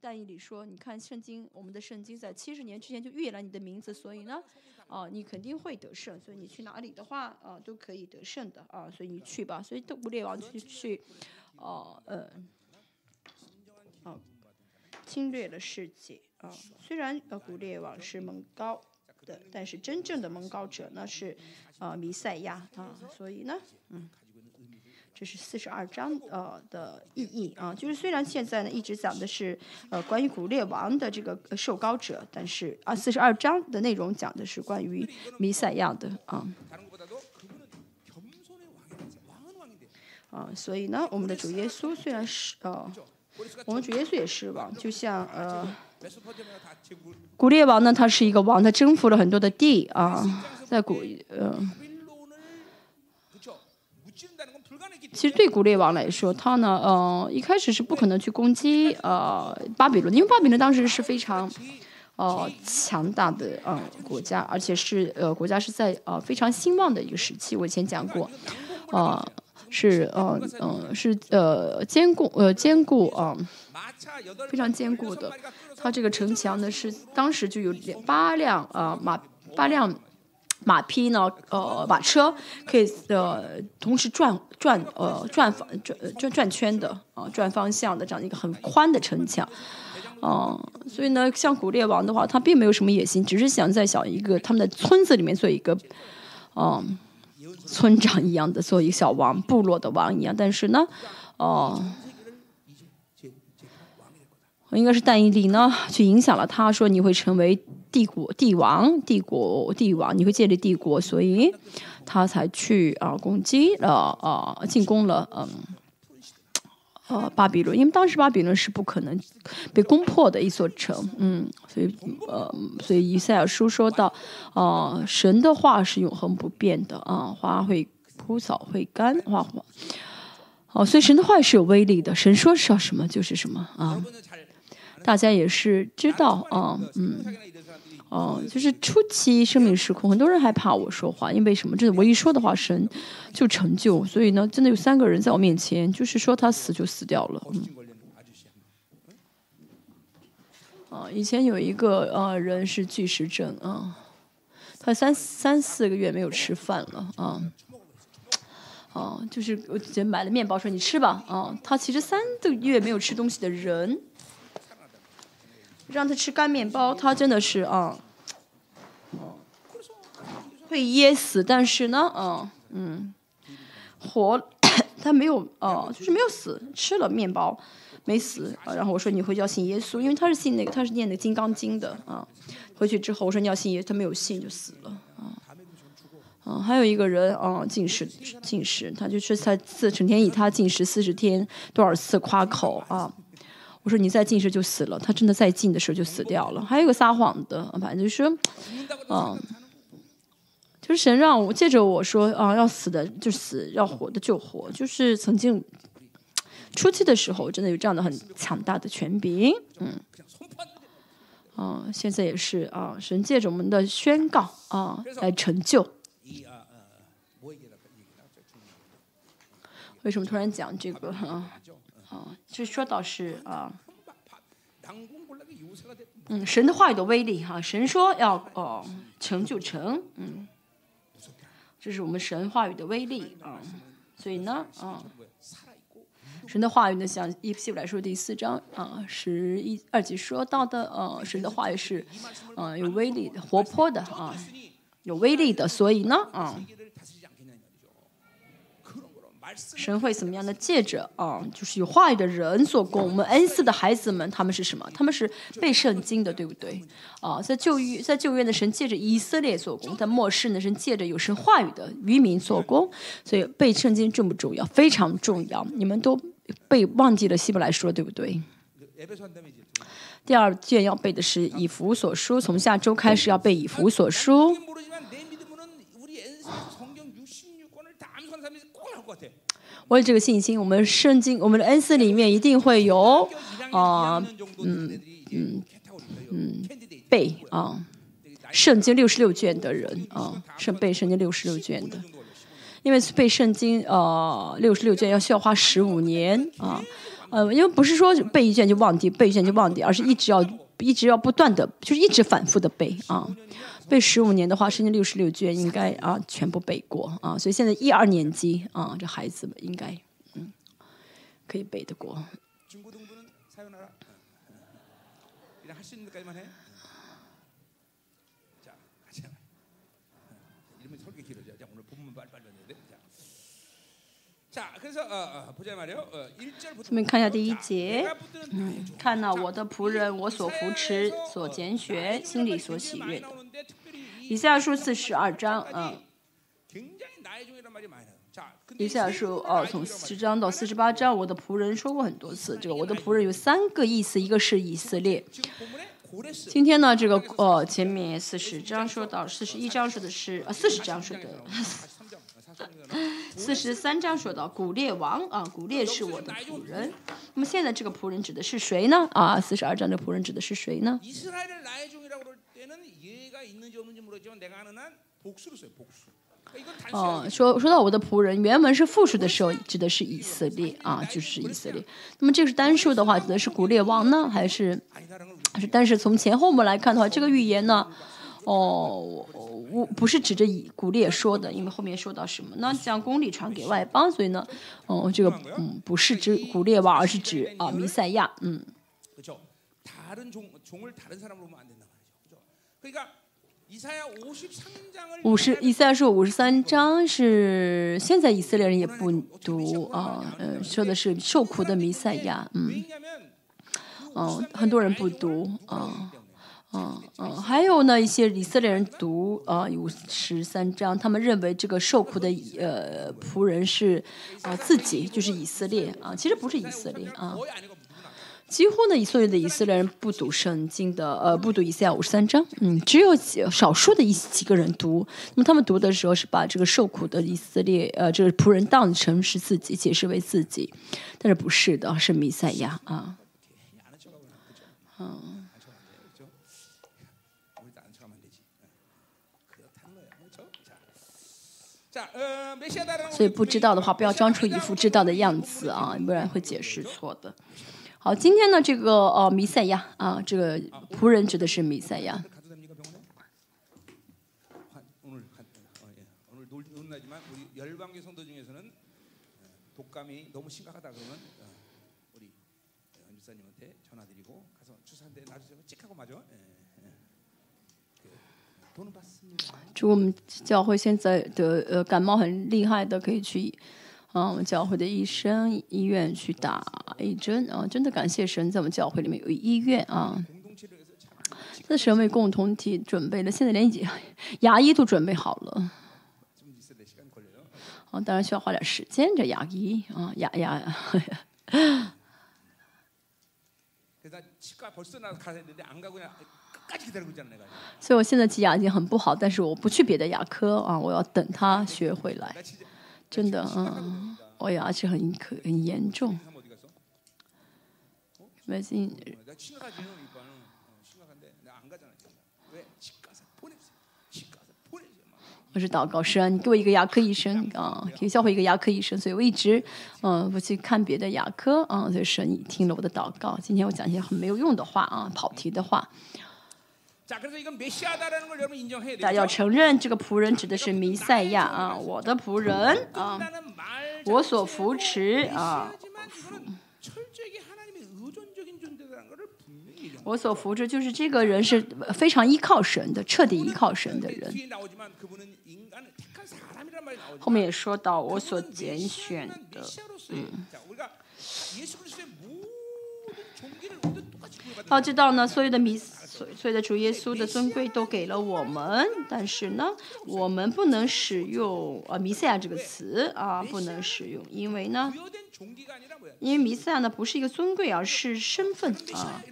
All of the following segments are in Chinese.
但以理说，你看圣经，我们的圣经在七十年之前就预言了你的名字，所以呢，啊，你肯定会得胜，所以你去哪里的话，啊，都可以得胜的，啊，所以你去吧。所以都古列王去去，哦，呃，啊，侵略了世界，啊，虽然呃古列王是蒙高的，但是真正的蒙高者呢是，啊，弥赛亚，啊，所以呢，嗯。这是四十二章呃的意义啊，就是虽然现在呢一直讲的是呃关于古列王的这个受膏者，但是啊四十二章的内容讲的是关于弥赛亚的啊啊，所以呢我们的主耶稣虽然是呃我们主耶稣也是王，就像呃古列王呢他是一个王，他征服了很多的地啊，在古呃。其实对古列王来说，他呢，呃，一开始是不可能去攻击呃巴比伦，因为巴比伦当时是非常，呃强大的呃国家，而且是呃国家是在呃非常兴旺的一个时期。我以前讲过，呃是呃嗯是呃坚固呃坚固啊，非常坚固的。它这个城墙呢是当时就有八辆啊马八辆。马匹呢？呃，马车可以呃同时转转呃转方转转转圈的啊，转方向的这样一个很宽的城墙，嗯，所以呢，像古列王的话，他并没有什么野心，只是想在小一个他们的村子里面做一个嗯村长一样的，做一个小王，部落的王一样。但是呢，哦，应该是但以理呢，去影响了他，说你会成为。帝国帝王，帝国帝王，你会建立帝国，所以他才去啊攻击了啊进攻了嗯呃巴比伦，因为当时巴比伦是不可能被攻破的一座城，嗯，所以呃所以以赛亚书说到啊神的话是永恒不变的啊花会枯草会干花花哦，所以神的话是有威力的，神说是要什么就是什么啊，大家也是知道啊嗯。哦，就是初期生命时空，很多人害怕我说话，因为什么？这我一说的话，神就成就。所以呢，真的有三个人在我面前，就是说他死就死掉了。嗯。啊，以前有一个呃人是巨石症啊，他三三四个月没有吃饭了啊。哦，就是我姐买了面包说你吃吧啊，他其实三个月没有吃东西的人。让他吃干面包，他真的是啊，会噎死。但是呢，嗯嗯，活，他没有哦，就是没有死，吃了面包没死。然后我说你回去要信耶稣，因为他是信那个，他是念的《金刚经》的啊。回去之后我说你要信耶，他没有信就死了啊。嗯，还有一个人啊，进食进食，他就是他自成天以他进食四十天多少次夸口啊。我说你再进时就死了，他真的再进的时候就死掉了。还有个撒谎的，反正就是，嗯，就是神让我借着我说啊，要死的就死，要活的就活。就是曾经初期的时候，真的有这样的很强大的权柄，嗯，啊，现在也是啊，神借着我们的宣告啊来成就。为什么突然讲这个啊？啊，就说到是啊，嗯，神的话语的威力哈，神说要哦成就成，嗯，这是我们神话语的威力啊，所以呢，啊，神的话语呢，像以希伯来书第四章啊十一二节说到的，呃，神的话语是，嗯，有威力的、活泼的啊，有威力的，所以呢，啊。神会怎么样的借着啊，就是有话语的人做工。我们恩赐的孩子们，他们是什么？他们是背圣经的，对不对？啊，在旧约，在旧约的神借着以色列做工，在末世呢神借着有神话语的渔民做工。所以背圣经重不重要？非常重要。你们都背忘记了希伯来说，对不对？第二卷要背的是以弗所书，从下周开始要背以弗所书。我有这个信心，我们圣经，我们的恩赐里面一定会有啊，嗯嗯嗯，背啊，圣经六十六卷的人啊，是背圣经六十六卷的，因为背圣经呃六十六卷要需要花十五年啊呃，因为不是说背一卷就忘记，背一卷就忘记，而是一直要一直要不断的，就是一直反复的背啊。背十五年的话，甚至六十六卷应该啊全部背过啊。所以现在一二年级啊，这孩子们应该嗯可以背得过。下面看一下第一节，嗯，看到我的仆人，我所扶持、所拣选，心里所喜悦的。以下书四十二章，嗯，以下书哦，从四十章到四十八章，我的仆人说过很多次。这个我的仆人有三个意思，一个是以色列。今天呢，这个哦，前面四十章说到四十一章说的是，啊，四十章说的。四十三章说到古列王啊，古列是我的仆人。那么现在这个仆人指的是谁呢？啊，四十二章的仆人指的是谁呢？哦，说说到我的仆人，原文是复数的时候指的是以色列啊，就是以色列。那么这个是单数的话，指的是古列王呢？还是？但是从前后我们来看的话，这个预言呢？哦。我不是指着以古列说的，因为后面说到什么？那将公理传给外邦，所以呢，哦，这个嗯，不是指古列王，而是指啊，弥赛亚，嗯。五十，以赛亚书五十三章是现在以色列人也不读啊，嗯，说的是受苦的弥赛亚，嗯，哦，很多人不读啊。嗯嗯，还有呢，一些以色列人读啊五十三章，他们认为这个受苦的呃仆人是啊自己，就是以色列啊，其实不是以色列啊。几乎呢，以色列的以色列人不读圣经的，呃，不读以赛亚五十三章，嗯，只有几少数的一几个人读。那么他们读的时候是把这个受苦的以色列，呃，这个仆人当成是自己，解释为自己，但是不是的，是弥赛亚啊，嗯。所以不知道的话，不要装出一副知道的样子啊，不然会解释错的。好，今天呢，这个呃弥赛亚啊，这个仆人指的是弥赛亚。就我们教会现在的呃感冒很厉害的可以去啊我们教会的医生医院去打一针啊真的感谢神在我们教会里面有医院啊。那是为共同体准备的现在连牙医都准备好了。啊当然需要花点时间这牙医啊牙牙。所以我现在挤牙已经很不好但是我不去别的牙科啊我要等他学回来。真的嗯。我牙齿很可很严重。我是祷告师啊你给我一个牙科医生啊可以教会一个牙科医生。所以我一直嗯不去看别的牙科啊所以神你听了我的祷告。今天我讲一些很没有用的话啊跑题的话。那要承认这个仆人指的是弥赛亚啊，我的仆人啊，我所扶持啊，我所扶持就是这个人是非常依靠神的，彻底依靠神的人。后面也说到我所拣选的，嗯，要知道呢，所有的弥。所以的主耶稣的尊贵都给了我们，但是呢，我们不能使用“呃弥赛亚”这个词啊，不能使用，因为呢，因为弥赛亚呢不是一个尊贵，而是身份啊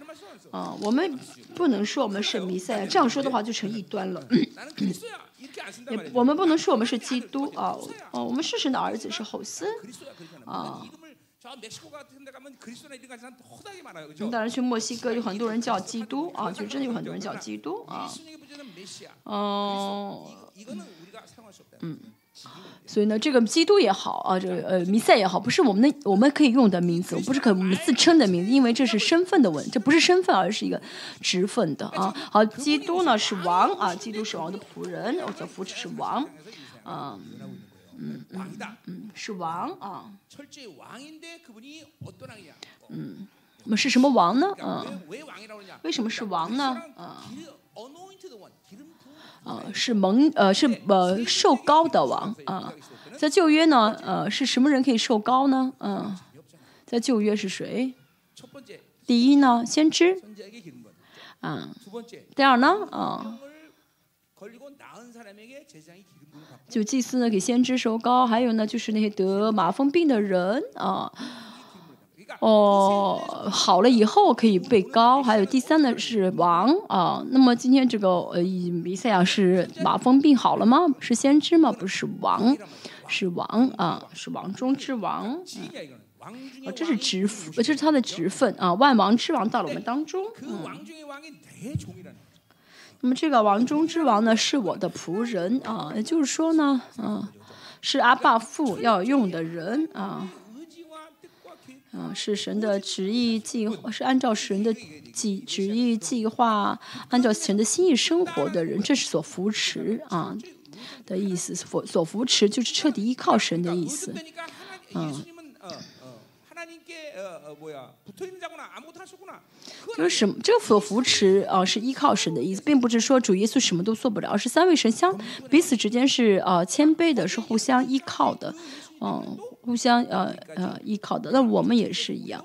啊，我们不能说我们是弥赛亚，这样说的话就成异端了。也我们不能说我们是基督啊，哦，我们是神的儿子，是后嗣啊。我们当然去墨西哥有很多人叫基督啊就真的有很多人叫基督啊。哦。嗯。所以呢这个基督也好啊这个呃弥赛也好不是我们的我们可以用的名字我不是可以自称的名字因为这是身份的问这不是身份而是一个职份的啊。好基督呢是王啊基督是王的仆人我者服之是王。啊嗯嗯嗯，是王啊。嗯，我们是什么王呢？啊，为什么是王呢？啊。啊，是蒙呃是呃受高的王啊，在旧约呢，呃是什么人可以受高呢？嗯，在旧约是谁？第一呢，先知。啊，第二呢，啊，就祭司呢给先知收高，还有呢就是那些得麻风病的人啊。哦，好了以后可以被高，还有第三呢是王啊。那么今天这个呃，弥赛亚是马蜂病好了吗？是先知吗？不是王，是王啊，是王中之王。哦，这是职，这是他的职分啊。万王之王到了我们当中。嗯。那么这个王中之王呢，是我的仆人啊，也就是说呢，嗯，是阿爸父要用的人啊。嗯，是神的旨意计划，是按照神的计旨意计划，按照神的心意生活的人，这是所扶持啊的意思。所所扶持就是彻底依靠神的意思。嗯，就是什么？这个所扶持啊，是依靠神的意思，并不是说主耶稣什么都做不了，而是三位神相彼此之间是啊谦卑的，是互相依靠的。嗯。互相呃呃依靠的，那我们也是一样，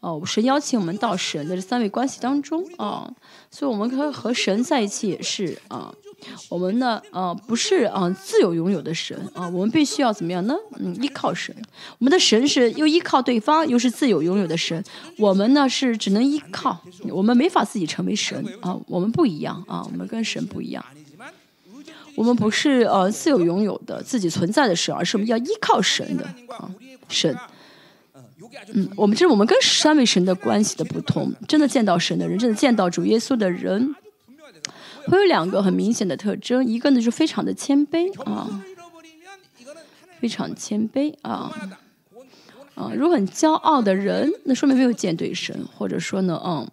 哦，神邀请我们到神的这三位关系当中啊，所以我们可以和神在一起也是啊，我们呢呃不是啊自由拥有的神啊，我们必须要怎么样呢？嗯，依靠神，我们的神是又依靠对方，又是自由拥有的神，我们呢是只能依靠，我们没法自己成为神啊，我们不一样啊，我们跟神不一样。我们不是呃自由拥有的自己存在的神，而是我们要依靠神的啊神。嗯，我们这是我们跟三位神的关系的不同。真的见到神的人，真的见到主耶稣的人，会有两个很明显的特征。一个呢，是非常的谦卑啊，非常谦卑啊啊。如果很骄傲的人，那说明没有见对神，或者说呢，嗯，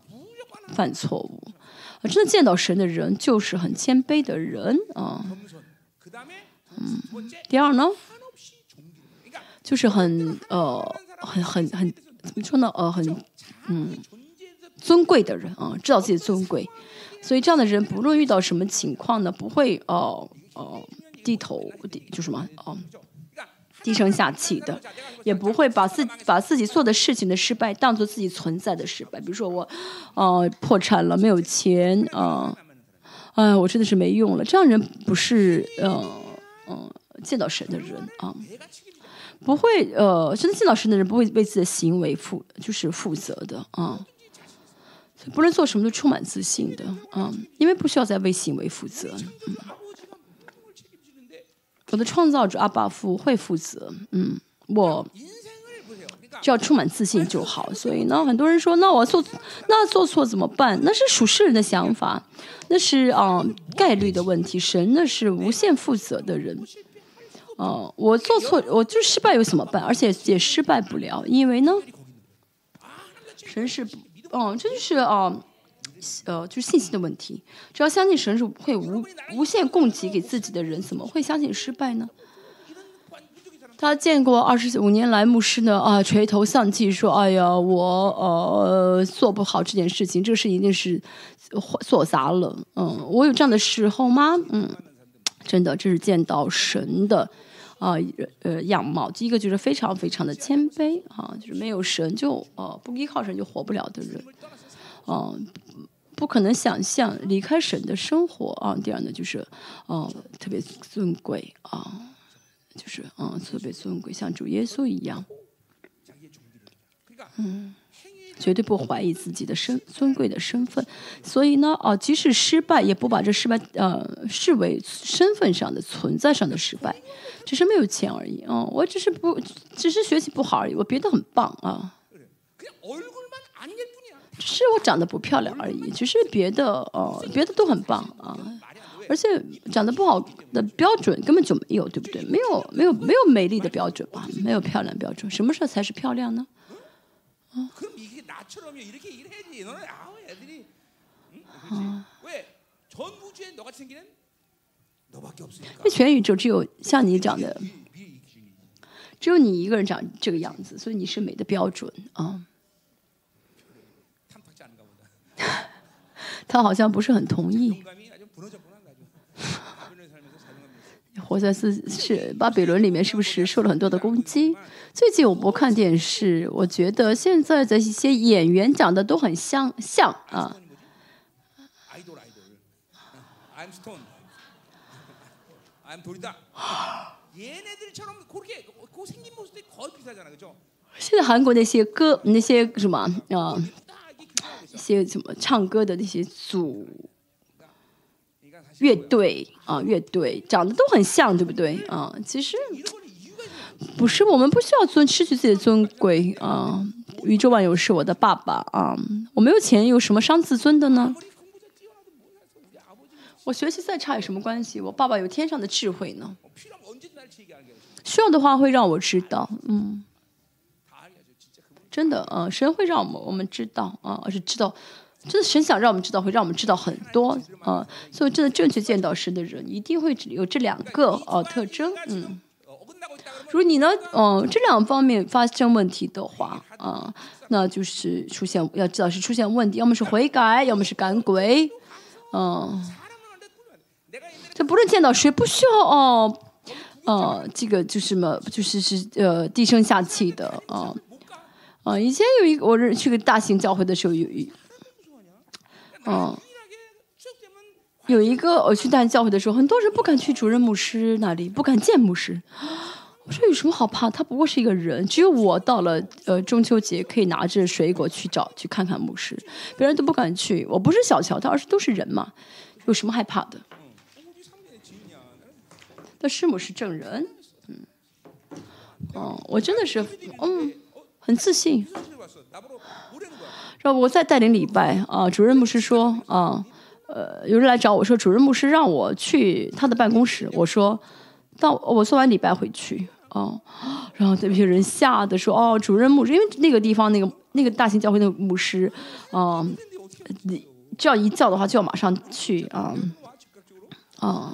犯错误啊。真的见到神的人，就是很谦卑的人啊。嗯，第二呢，就是很呃，很很很怎么说呢？呃，很嗯，尊贵的人啊，知道自己尊贵，所以这样的人，不论遇到什么情况呢，不会哦哦低头低，就什么哦。低声下气的，也不会把自把自己做的事情的失败当做自己存在的失败。比如说我，呃，破产了，没有钱，啊，哎，我真的是没用了。这样人不是，呃，嗯，见到神的人啊，不会，呃，真的见到神的人不会为自己的行为负，就是负责的啊。不能做什么都充满自信的，啊，因为不需要再为行为负责，嗯。我的创造者阿巴夫会负责，嗯，我只要充满自信就好。所以呢，很多人说，那我做那做错怎么办？那是属世人的想法，那是啊概率的问题。神那是无限负责的人，哦，我做错，我就失败又怎么办？而且也失败不了，因为呢，神是，哦，这就是啊。呃，就是信心的问题。只要相信神是会无无限供给给自己的人，怎么会相信失败呢？他见过二十五年来牧师呢啊，垂头丧气说：“哎呀，我呃做不好这件事情，这个事一定是做砸了。”嗯，我有这样的时候吗？嗯，真的，这是见到神的啊呃样貌。第一个就是非常非常的谦卑啊，就是没有神就呃不依靠神就活不了的人，嗯。不可能想象离开神的生活啊！第二呢，就是，哦，特别尊贵啊，就是，嗯，特别尊贵，像主耶稣一样，嗯，绝对不怀疑自己的身尊贵的身份。所以呢，啊，即使失败也不把这失败呃视为身份上的存在上的失败，只是没有钱而已。嗯，我只是不，只是学习不好而已。我别的很棒啊，只是我长得不漂亮而已。只是别的哦，别的都很棒啊。而且长得不好的标准根本就没有，对不对？没有，没有，没有美丽的标准吧。没有漂亮标准，什么时候才是漂亮呢？啊。나처럼 이렇게 얘기를 해야지. 너는 아우 애들이 응? 그렇지? 왜? 전 우주에 너같이 생기는 너밖에 없으니까. 那全宇宙只有像你长的， 미, 미 기준이. 只有你一个人长这个样子，所以你是美的标准啊。 탐탁지 않은가 보다. 他好像不是很同意。 我在是是巴比伦里面是不是受了很多的攻击？最近我不看电视，我觉得现在的一些演员长得都很像，像啊。现在韩国那些歌，那些什么啊，一些什么唱歌的那些组。乐队啊，乐队长得都很像，对不对啊？其实不是，我们不需要尊，失去自己的尊贵啊。宇宙万有是我的爸爸啊，我没有钱有什么伤自尊的呢？我学习再差有什么关系？我爸爸有天上的智慧呢。需要的话会让我知道，嗯，真的嗯，神会让我们我们知道啊，而是知道。真的神想让我们知道，会让我们知道很多啊！所以，真的正确见到神的人，一定会有这两个呃特征，嗯。如果你呢，嗯，这两方面发生问题的话啊，那就是出现，要知道是出现问题，要么是悔改，要么是赶鬼，嗯。这不论见到谁，不需要哦，哦，这个就是嘛，就是是呃低声下气的啊，啊。以前有一个，我是去个大型教会的时候有。哦、有一个我去带教会的时候，很多人不敢去主任牧师那里，不敢见牧师。我说有什么好怕？他不过是一个人。只有我到了呃中秋节，可以拿着水果去找去看看牧师，别人都不敢去。我不是小瞧他，而是都是人嘛，有什么害怕的？那师母是证人，嗯，哦，我真的是，嗯，很自信。说，我再带领礼拜啊！主任牧师说啊，呃，有人来找我说，主任牧师让我去他的办公室。我说，到我做完礼拜回去啊。然后那批人吓得说，哦，主任牧师，因为那个地方那个那个大型教会那个牧师啊，你就要一叫的话就要马上去啊啊！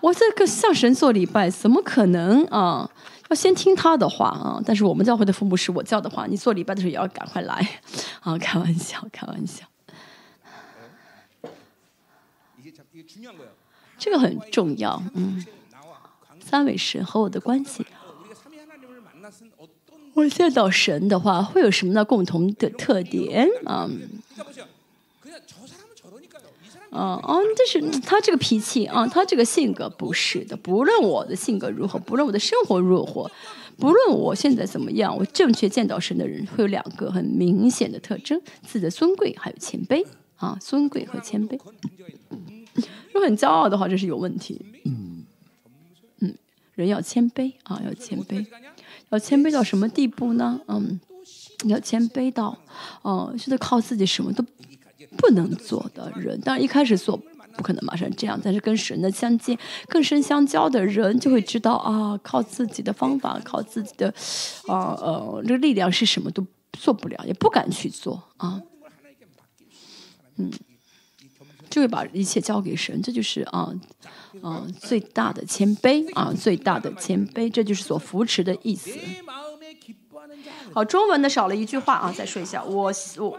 我这个向神做礼拜怎么可能啊？先听他的话啊但是我们教会的父母是我教的话你做礼拜的时候也要赶快来。啊开玩笑开玩笑。这个很重要嗯。三位神和我的关系。我见到神的话会有什么呢？共同的特点啊嗯哦就是他这个脾气啊他这个性格不是的不论我的性格如何不论我的生活如何不论我现在怎么样我正确见到神的人会有两个很明显的特征自己的尊贵还有谦卑啊尊贵和谦卑。嗯如果很骄傲的话这是有问题。嗯嗯人要谦卑啊要谦卑。要谦卑到什么地步呢？嗯要谦卑到哦就得靠自己什么都不能做的人，当然一开始做不可能马上这样，但是跟神的相近更深相交的人，就会知道啊，靠自己的方法，靠自己的，啊呃，这个力量是什么都做不了，也不敢去做啊，嗯，就会把一切交给神，这就是啊啊最大的谦卑啊，最大的谦卑，这就是所扶持的意思。好，中文的少了一句话啊，再说一下，我我我。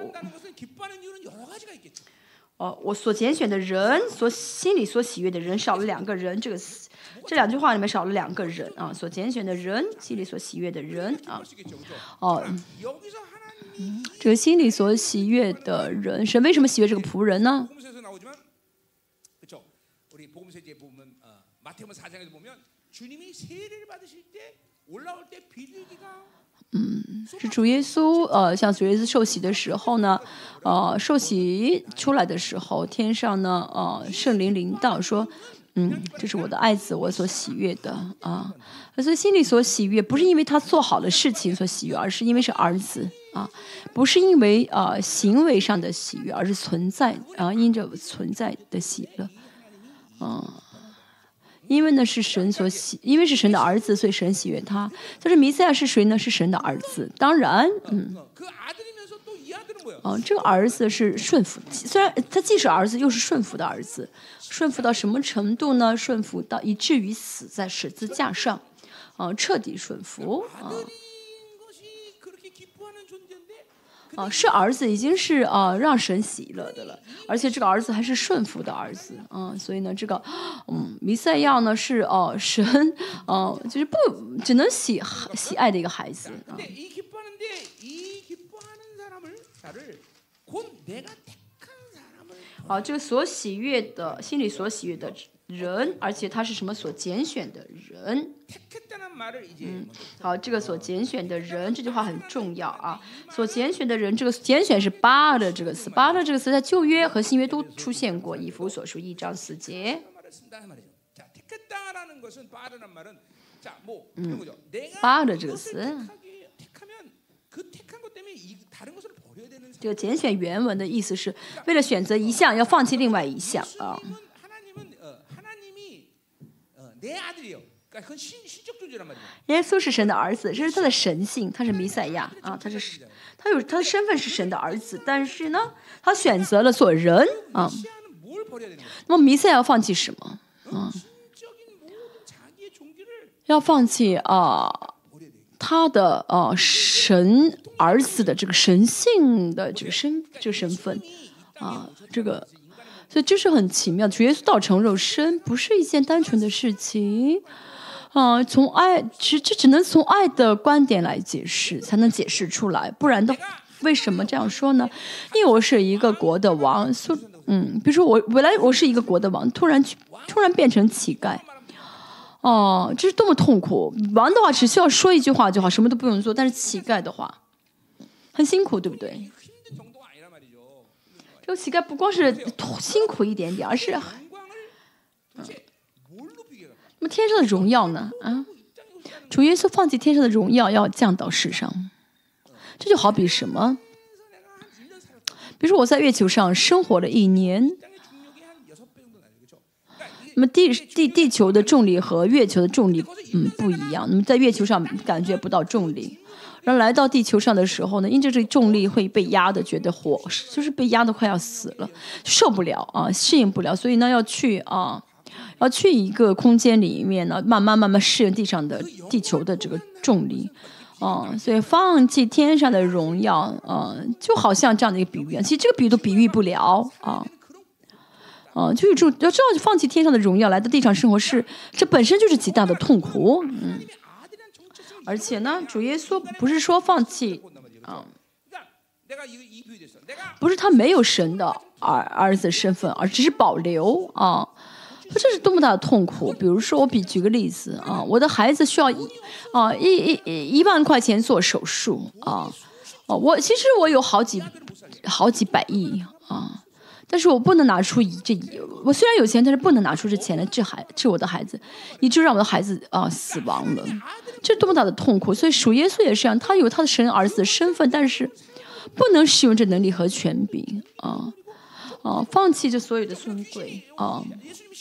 哦，我所拣选的人，所心里所喜悦的人少了两个人，这个这两句话里面少了两个人啊。所拣选的人，心里所喜悦的人啊，哦，这个心里所喜悦的人，神为什么喜悦这个仆人呢？嗯，是主耶稣，呃，像主耶稣受洗的时候呢，呃，受洗出来的时候，天上呢，呃，圣灵临到说，嗯，这是我的爱子，我所喜悦的啊，所以心里所喜悦不是因为他做好的事情所喜悦，而是因为是儿子啊，不是因为啊行为上的喜悦，而是存在啊因着存在的喜乐，嗯。因为呢是神所喜，因为是神的儿子，所以神喜悦他。但是弥赛亚是谁呢？是神的儿子。当然，嗯，啊，这个儿子是顺服的。虽然他既是儿子，又是顺服的儿子，顺服到什么程度呢？顺服到以至于死在十字架上。啊，彻底顺服。啊。啊，是儿子，已经是啊让神喜乐的了，而且这个儿子还是顺服的儿子啊，所以呢，这个嗯，弥赛亚呢是哦神哦就是不只能喜喜爱的一个孩子啊。好，这个所喜悦的，心里所喜悦的。人，而且他是什么所拣选的人？嗯，好，这个所拣选的人，这句话很重要啊。所拣选的人，这个拣选是巴勒这个词，巴勒这个词在旧约和新约都出现过，以弗所书一章四节。嗯。巴勒这个词。这个拣选原文的意思是为了选择一项，要放弃另外一项啊。耶稣是神的儿子这是他的神性他是弥赛亚啊他是他有他的身份是神的儿子但是呢他选择了做人啊。那么弥赛亚要放弃什么？啊。要放弃啊他的啊神儿子的这个神性的这个身这个身份啊这个所以这是很奇妙的。主耶稣道成肉身不是一件单纯的事情啊、从爱，只这只能从爱的观点来解释，才能解释出来，不然的。为什么这样说呢？因为我是一个国的王，所嗯，比如说我本来我是一个国的王，突然去突然变成乞丐，哦，这是多么痛苦！王的话只需要说一句话就好，什么都不用做。但是乞丐的话，很辛苦，对不对？这个乞丐不光是辛苦一点点，而是，嗯、那么天上的荣耀呢？啊，主耶稣放弃天上的荣耀，要降到世上，这就好比什么？比如说我在月球上生活了一年。那么地地地球的重力和月球的重力，嗯，不一样。那么在月球上感觉不到重力，人来到地球上的时候呢，因着这重力会被压得觉得火，就是被压得快要死了，受不了啊，适应不了。所以呢，要去啊，要去一个空间里面呢，慢慢慢慢适应地上的地球的这个重力。嗯，所以放弃天上的荣耀。嗯，就好像这样的一个比喻啊，其实这个比喻都比喻不了啊。嗯，就是这要知道放弃天上的荣耀，来到地上生活，是这本身就是极大的痛苦。嗯。而且呢，主耶稣不是说放弃啊，不是他没有神的儿儿子身份，而只是保留啊。这是多么大的痛苦！比如说，我比举个例子啊，我的孩子需要一啊一一一万块钱做手术啊，哦，我其实我有好几好几百亿啊。但是我不能拿出一这一，我虽然有钱，但是不能拿出这钱来治孩治我的孩子，你就让我的孩子啊死亡了，这多么大的痛苦！所以属耶稣也是这样，他有他的神儿子的身份，但是不能使用这能力和权柄啊。啊，放弃这所有的尊贵啊，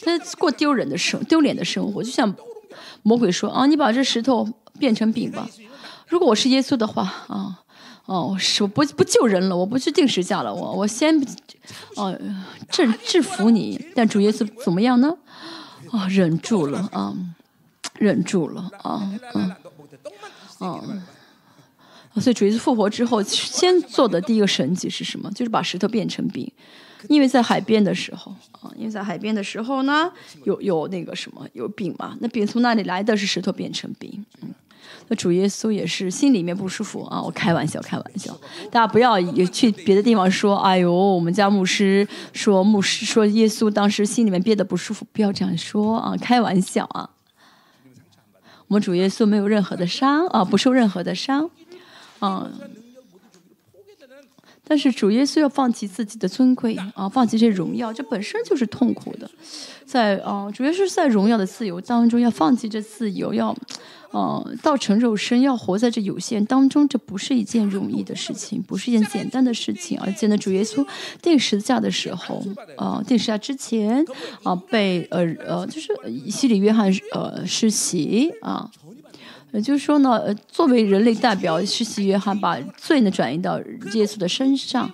他过丢人的生丢脸的生活，就像魔鬼说啊，你把这石头变成饼吧。如果我是耶稣的话啊，哦，是我不不救人了，我不去定时架了，我我先，哦，制制服你，但主耶稣怎么样呢？哦，忍住了啊，忍住了啊，嗯，啊，所以主耶稣复活之后，先做的第一个神迹是什么？就是把石头变成冰，因为在海边的时候啊，因为在海边的时候呢，有有那个什么有冰嘛，那冰从哪里来的是石头变成冰，嗯。那主耶稣也是心里面不舒服啊，我开玩笑，开玩笑，大家不要也去别的地方说，哎呦，我们家牧师说牧师说耶稣当时心里面憋得不舒服，不要这样说啊，开玩笑啊。我们主耶稣没有任何的伤啊，不受任何的伤。啊、但是主耶稣要放弃自己的尊贵啊，放弃这荣耀，这本身就是痛苦的。在啊、主耶稣在荣耀的自由当中要放弃这自由，要呃，道成肉身要活在这有限当中，这不是一件容易的事情，不是一件简单的事情。而且呢，主耶稣定十字架的时候，啊，定十字架之前，啊，被呃呃，就是西里约翰呃施洗啊，也就是说呢，作为人类代表，施洗约翰把罪呢转移到耶稣的身上。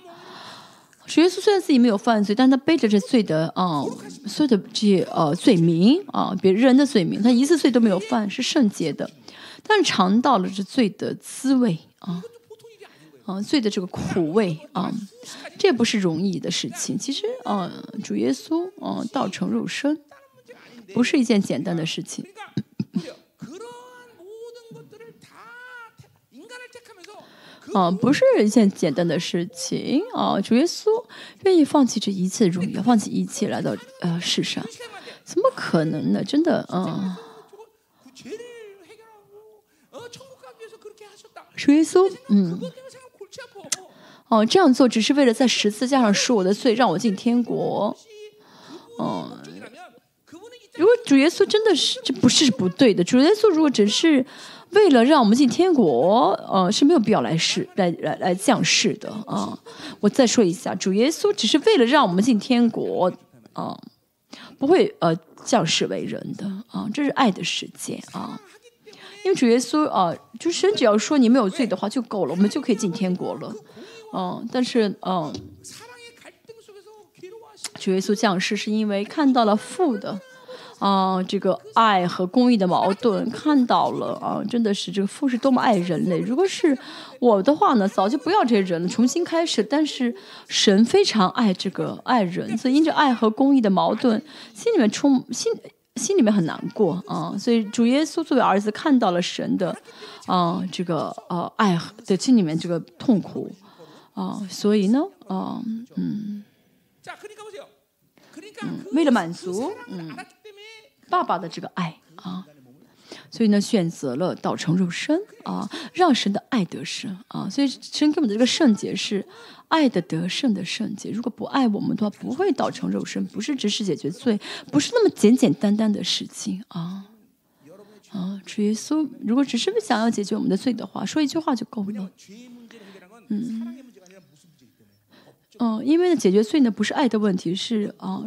主耶稣虽然自己没有犯罪，但他背着这罪的啊，所有的这些呃罪名啊，别人的罪名，他一次罪都没有犯，是圣洁的，但尝到了这罪的滋味啊，啊，罪的这个苦味啊，这不是容易的事情。其实啊，主耶稣啊，道成肉身，不是一件简单的事情。啊，不是一件简单的事情啊！主耶稣愿意放弃这一切荣耀，放弃一切来到呃世上，怎么可能呢？真的啊！主耶稣，嗯，哦，这样做只是为了在十字架上赎我的罪，让我进天国。嗯，如果主耶稣真的是，这不是不对的。主耶稣如果只是。为了让我们进天国，呃，是没有必要来世来来来降世的啊！我再说一下，主耶稣只是为了让我们进天国啊，不会呃降世为人的啊，这是爱的世界啊。因为主耶稣啊，就神只要说你没有罪的话就够了，我们就可以进天国了，嗯。但是嗯，主耶稣降世是因为看到了父的。啊，这个爱和公益的矛盾看到了啊，真的是这个父是多么爱人类。如果是我的话呢，早就不要这些人了，重新开始。但是神非常爱这个爱人，所以因着爱和公益的矛盾，心里面充心心里面很难过啊。所以主耶稣作为儿子看到了神的啊这个呃爱的心里面这个痛苦啊，所以呢啊嗯嗯，为了满足嗯。爸爸的这个爱啊，所以呢，选择了道成肉身啊，让神的爱得胜啊。所以神给我们的这个圣洁是爱的得胜的圣洁。如果不爱我们的话，不会道成肉身，不是只是解决罪，不是那么简简单单的事情啊啊！主耶稣如果只是想要解决我们的罪的话，说一句话就够了。嗯嗯，因为呢，解决罪呢不是爱的问题，是啊。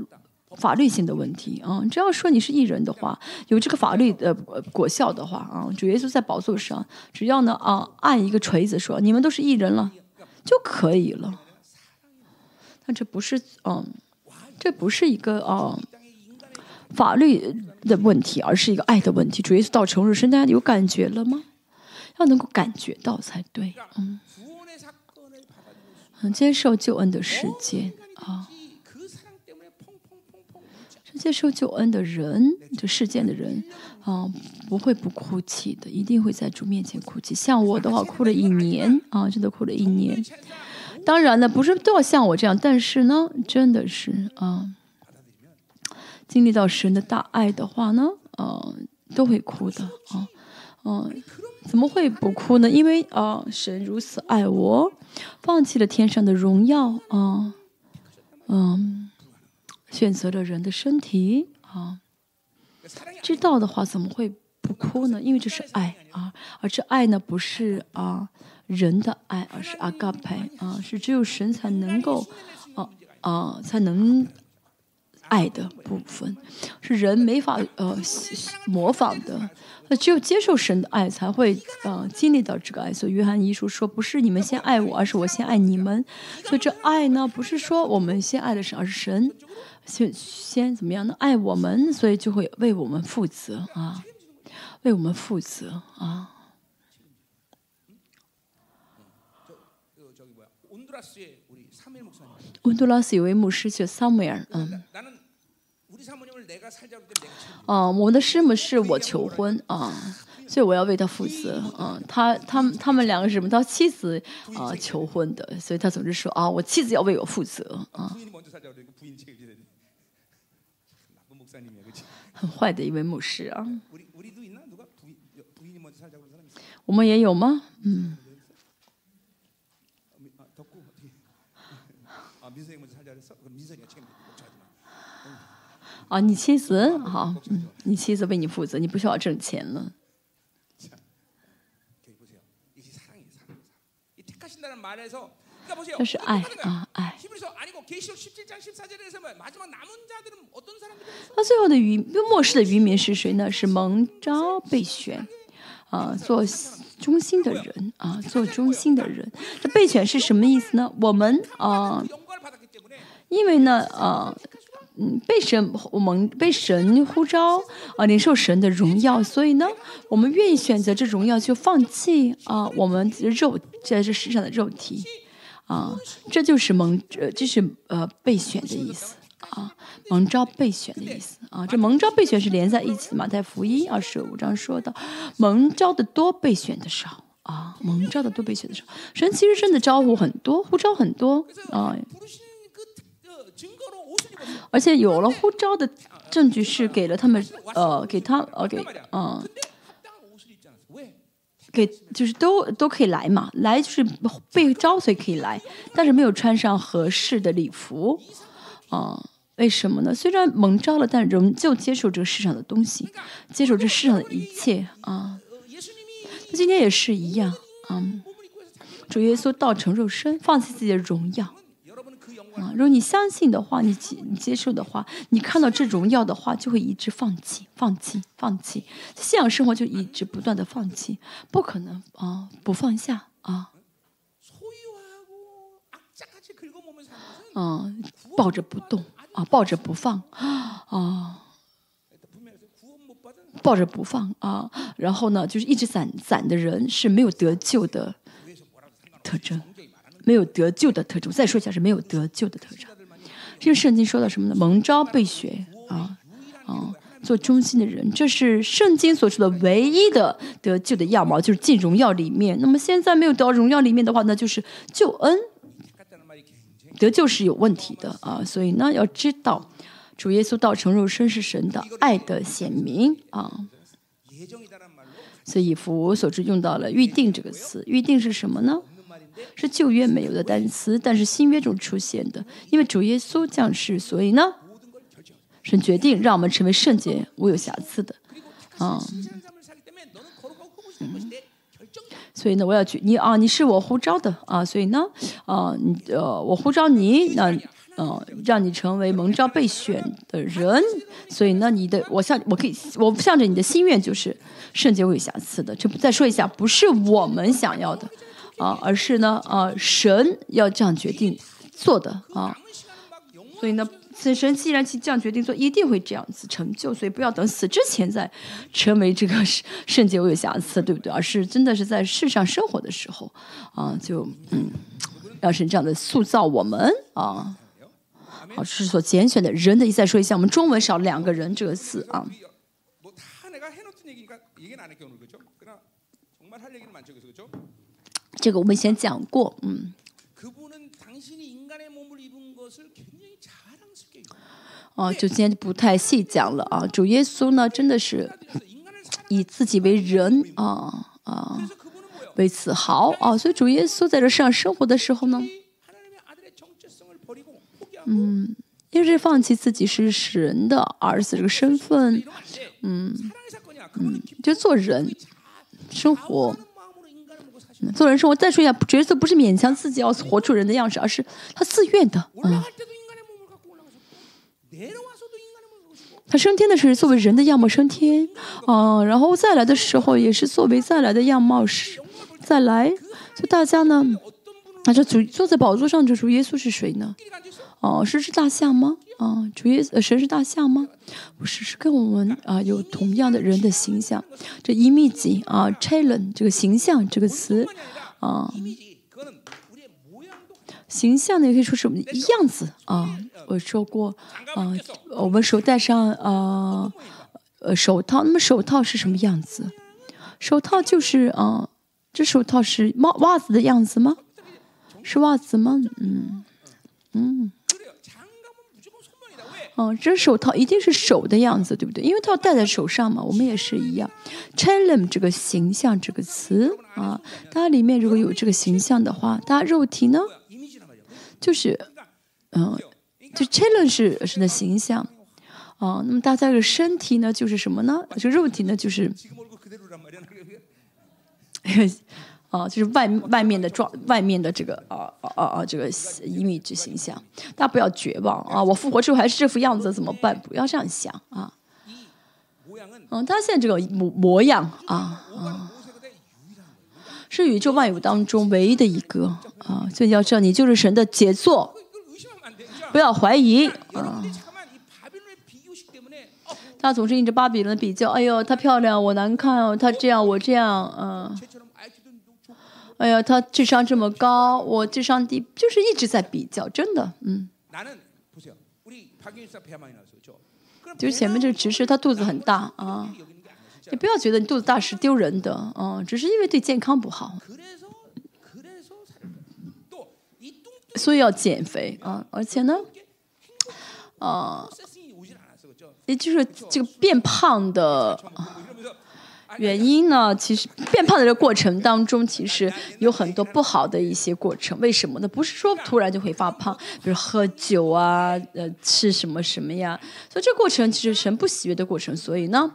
法律性的问题啊，只要说你是艺人的话，有这个法律的果效的话啊，主耶稣在宝座上，只要呢啊按一个锤子说你们都是艺人了就可以了。但这不是嗯，这不是一个啊法律的问题，而是一个爱的问题。主耶稣到成肉身，大家有感觉了吗？要能够感觉到才对，嗯，嗯，接受救恩的时间啊。接受救恩的人，这世间的人，啊，不会不哭泣的，一定会在主面前哭泣。像我的话，哭了一年，啊，真的哭了一年。当然呢，不是都要像我这样，但是呢，真的是啊，经历到神的大爱的话呢，啊，都会哭的，啊，嗯，怎么会不哭呢？因为啊，神如此爱我，放弃了天上的荣耀，啊，嗯。选择了人的身体啊，知道的话怎么会不哭呢？因为这是爱啊，而这爱呢不是啊人的爱，而是阿嘎派啊，是只有神才能够啊啊才能爱的部分，是人没法呃模仿的。那只有接受神的爱，才会呃经历到这个爱。所以约翰一书说，不是你们先爱我，而是我先爱你们。所以这爱呢，不是说我们先爱的神，而是神。先先怎么样呢？爱我们，所以就会为我们负责啊，为我们负责啊。温都拉斯有位牧师叫萨梅尔，嗯。啊，我的师母是我求婚啊，所以我要为他负责啊。他他们他们两个是什么？他妻子啊求婚的，所以他总是说啊，我妻子要为我负责啊。很坏的一位牧师啊。我们也有吗？嗯。啊你妻子？好嗯你妻子为你负责你不需要挣钱了。那是爱啊，爱。那最后的渔末世的渔民是谁呢？是蒙召备选啊，做中心的人啊。做中心的人，那备选是什么意思呢？我们啊，因为呢，啊，嗯，被神，我们被神呼召啊，领受神的荣耀。所以呢，我们愿意选择这荣耀，就放弃啊，我们肉，在这世上的肉体。啊，这就是蒙呃，这是呃备选的意思啊，蒙招备选的意思啊，这蒙招备选是连在一起的嘛，在福音二十五章说到，蒙招的多，备选的少啊，蒙招的多，备选的少，神其实真的招呼很多，呼召很多啊，而且有了呼召的证据是给了他们呃，给他呃给嗯。给就是都都可以来嘛来就是被招所以可以来但是没有穿上合适的礼服啊为什么呢？虽然蒙招了但仍旧接受这个世上的东西接受这世上的一切啊。那今天也是一样啊主耶稣道成肉身放弃自己的荣耀啊，如果你相信的话，你接你接受的话，你看到这荣耀的话，就会一直放弃，放弃，放弃。信仰生活就一直不断的放弃，不可能啊，不放下啊。啊，抱着不动啊，抱着不放啊。抱着不放啊，然后呢，就是一直攒攒的人是没有得救的特征。没有得救的特征。再说一下是没有得救的特征。这个圣经说到什么呢？蒙召被选啊，啊，做中心的人，这是圣经所说的唯一的得救的样貌，就是进荣耀里面。那么现在没有得到荣耀里面的话，那就是救恩得救是有问题的啊。所以呢，要知道主耶稣道成肉身是神的爱的显明啊。所以以弗所知用到了“预定”这个词，“预定”是什么呢？是旧约没有的单词，但是新约中出现的。因为主耶稣降世，所以呢，神决定让我们成为圣洁、无有瑕疵的。啊，所以呢，我要去你啊，你是我呼召的啊，所以呢，啊，你呃，我呼召你，那啊，让你成为蒙召被选的人。所以，呢你的，我向我可以，我向着你的心愿就是圣洁、无有瑕疵的。就再说一下，不是我们想要的。啊而是呢啊神要这样决定做的啊。所以呢此神既然去这样决定做一定会这样子成就所以不要等死之前再成为这个圣洁我有瑕疵对不对？而是真的是在世上生活的时候啊就嗯要是这样的塑造我们啊。好是所拣选的人的意思再说一下我们中文少两个人这个字啊。这个我们以前讲过嗯。哦就今天就不太细讲了啊主耶稣呢真的是以自己为人啊啊为此好啊所以主耶稣在这世上生活的时候呢嗯就是放弃自己是神的儿子这个身份嗯嗯就做人生活。做人生活，再说一下，角色不是勉强自己要活出人的样式，而是他自愿的。嗯、他升天的时候作为人的样貌升天，啊，然后再来的时候也是作为再来的样貌是再来。就大家呢，那这主坐在宝座上，这主耶稣是谁呢？哦，是只大象吗？啊，主耶稣，呃，神是大象吗？不是，是跟我们啊有同样的人的形象。这 image 啊，challenge 这个形象这个词啊，形象呢也可以说什么样子啊？我说过啊，我们手戴上啊，呃，手套，那么手套是什么样子？手套就是啊，这手套是帽袜子的样子吗？是袜子吗？嗯嗯。哦，这手套一定是手的样子，对不对？因为它要戴在手上嘛。我们也是一样。c h a l e m 这个形象这个词啊，它里面如果有这个形象的话，它肉体呢，就是，嗯、就 c h a l e m 是是的形象，啊，那么大家的身体呢，就是什么呢？就肉体呢，就是。啊，就是外外面的状，外面的这个啊啊啊这个 image 形象，大家不要绝望啊！我复活之后还是这副样子，怎么办？不要这样想啊！嗯，他现在这个模模样啊啊，是宇宙万物当中唯一的一个啊，所以要知道你就是神的杰作，不要怀疑啊。大家总是因着巴比伦的比较，哎呦，她漂亮，我难看哦，她这样，我这样，嗯、哎呀，他智商这么高，我智商低，就是一直在比较，真的，嗯。就是前面这个直视，他肚子很大啊，你不要觉得你肚子大是丢人的，嗯，只是因为对健康不好，所以要减肥啊，而且呢，啊，也就是这个变胖的。原因呢其实变胖的这个过程当中其实有很多不好的一些过程。为什么呢？不是说突然就会发胖比如喝酒啊呃吃什么什么呀。所以这过程其实全不喜悦的过程。所以呢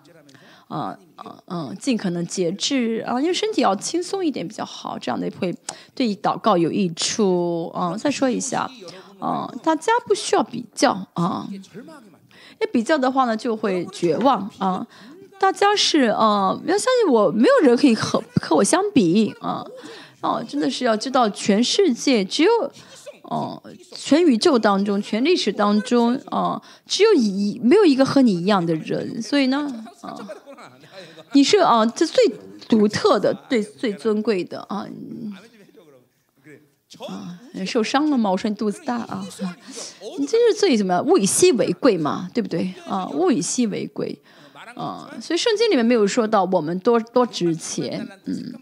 啊呃嗯尽可能节制啊因为身体要轻松一点比较好这样的会对于祷告有益处。嗯再说一下嗯大家不需要比较啊。一比较的话呢就会绝望啊。大家是啊，不要相信我，没有人可以和和我相比啊。哦，真的是要知道全世界只有哦，全宇宙当中，全历史当中啊，只有一，没有一个和你一样的人。所以呢，啊，你是啊，这最独特的，最最尊贵的啊。啊，受伤了吗？我说你肚子大啊，你这是最什么？物以稀为贵嘛，对不对啊？物以稀为贵。嗯所以圣经里面没有说到我们多多值钱嗯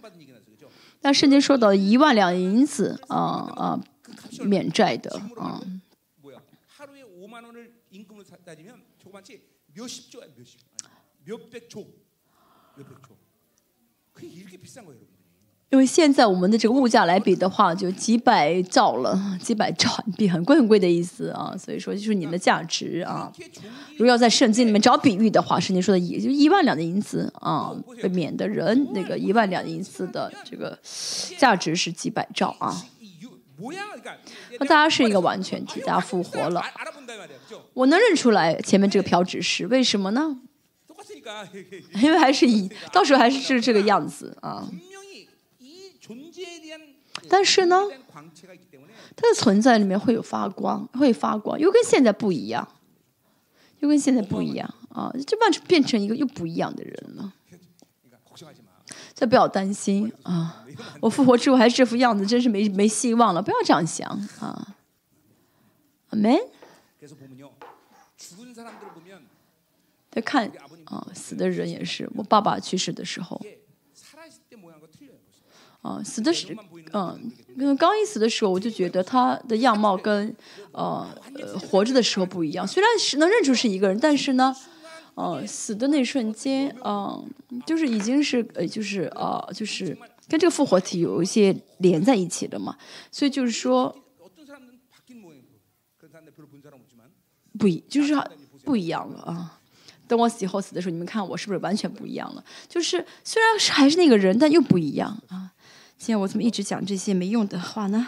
但圣经说到一万两银子啊啊免债的啊因为现在我们的这个物价来比的话，就几百兆了，几百兆币很贵很贵的意思啊，所以说就是你们的价值啊。如果要在圣经里面找比喻的话，圣经说的也就一万两的银子啊，被免的人那个一万两银子的这个价值是几百兆啊。那大家是一个完全体，大家复活了，我能认出来前面这个朴指示，为什么呢？因为还是一，到时候还是是这个样子啊。但是呢，它的存在里面会有发光，会发光，又跟现在不一样，又跟现在不一样啊。这半成变成一个又不一样的人了，再不要担心啊。我复活之后还是这副样子，真是没没希望了。不要这样想啊，阿门。在看啊，死的人也是我爸爸去世的时候。死的时，嗯，刚一死的时候，我就觉得他的样貌跟呃活着的时候不一样。虽然是能认出是一个人，但是呢，呃，死的那瞬间，嗯，就是已经是，呃，就是，呃，就是跟这个复活体有一些连在一起的嘛。所以就是说，不一，就是不一样了啊。等我死后死的时候，你们看我是不是完全不一样了？就是虽然是还是那个人，但又不一样啊。现在我怎么一直讲这些没用的话呢？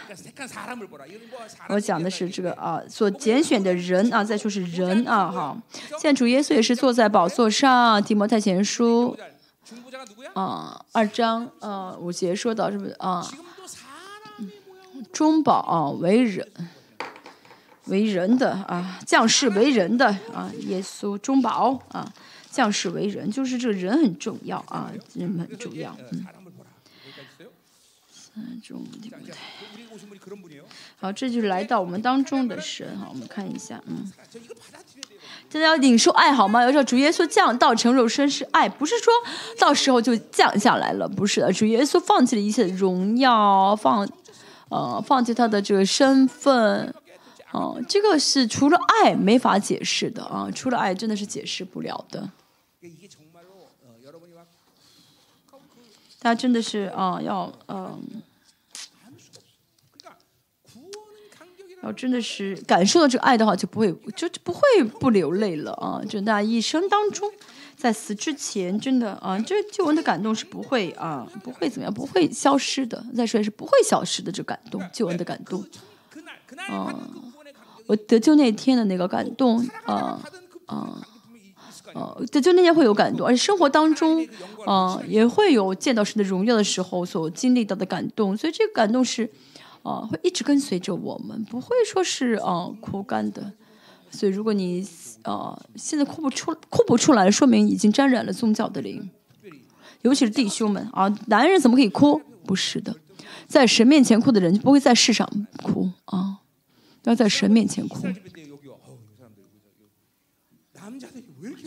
我讲的是这个啊，所拣选的人啊，再说是人啊。哈，现在主耶稣也是坐在宝座上，提摩太前书啊，二章啊，五节说到是不是啊？中宝啊，为人为人的啊，将士为人的啊，耶稣中宝啊，将士为人，就是这人很重要啊，人很重要。嗯。嗯，中舞台。好，这就是来到我们当中的神。好，我们看一下，嗯，真的要领受爱好吗？要叫主耶稣降到成肉身是爱，不是说到时候就降下来了，不是的，主耶稣放弃了一切荣耀，放，呃，放弃他的这个身份，啊，这个是除了爱没法解释的啊，除了爱真的是解释不了的。大家真的是啊，要嗯，要真的是感受到这个爱的话，就不会就就不会不流泪了啊！就大家一生当中，在死之前，真的啊，这救恩的感动是不会啊，不会怎么样，不会消失的。再说也是不会消失的，这感动，救恩的感动。嗯，我得救那天的那个感动啊啊。呃，对，就那天会有感动，而且生活当中啊、也会有见到神的荣耀的时候所经历到的感动，所以这个感动是呃、会一直跟随着我们，不会说是呃、枯干的。所以如果你呃、现在哭不出哭不出来，说明已经沾染了宗教的灵。尤其是弟兄们啊，男人怎么可以哭？不是的，在神面前哭的人就不会在世上哭啊，要在神面前哭。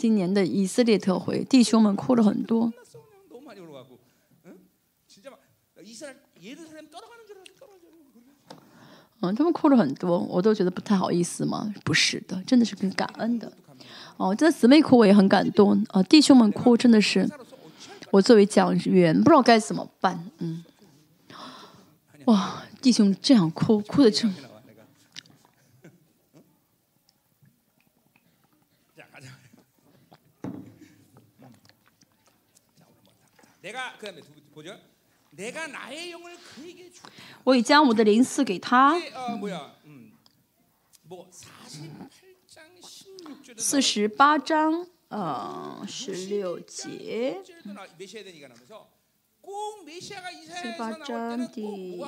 今年的以色列特会，弟兄们哭了很多。嗯，他们哭了很多，我都觉得不太好意思嘛。不是的，真的是很感恩的。哦，这姊妹哭我也很感动啊。弟兄们哭真的是，我作为讲员不知道该怎么办。嗯，哇，弟兄这样哭，哭的真。我已将我的灵赐给他。四十八章，呃，十六节，四十八章，第。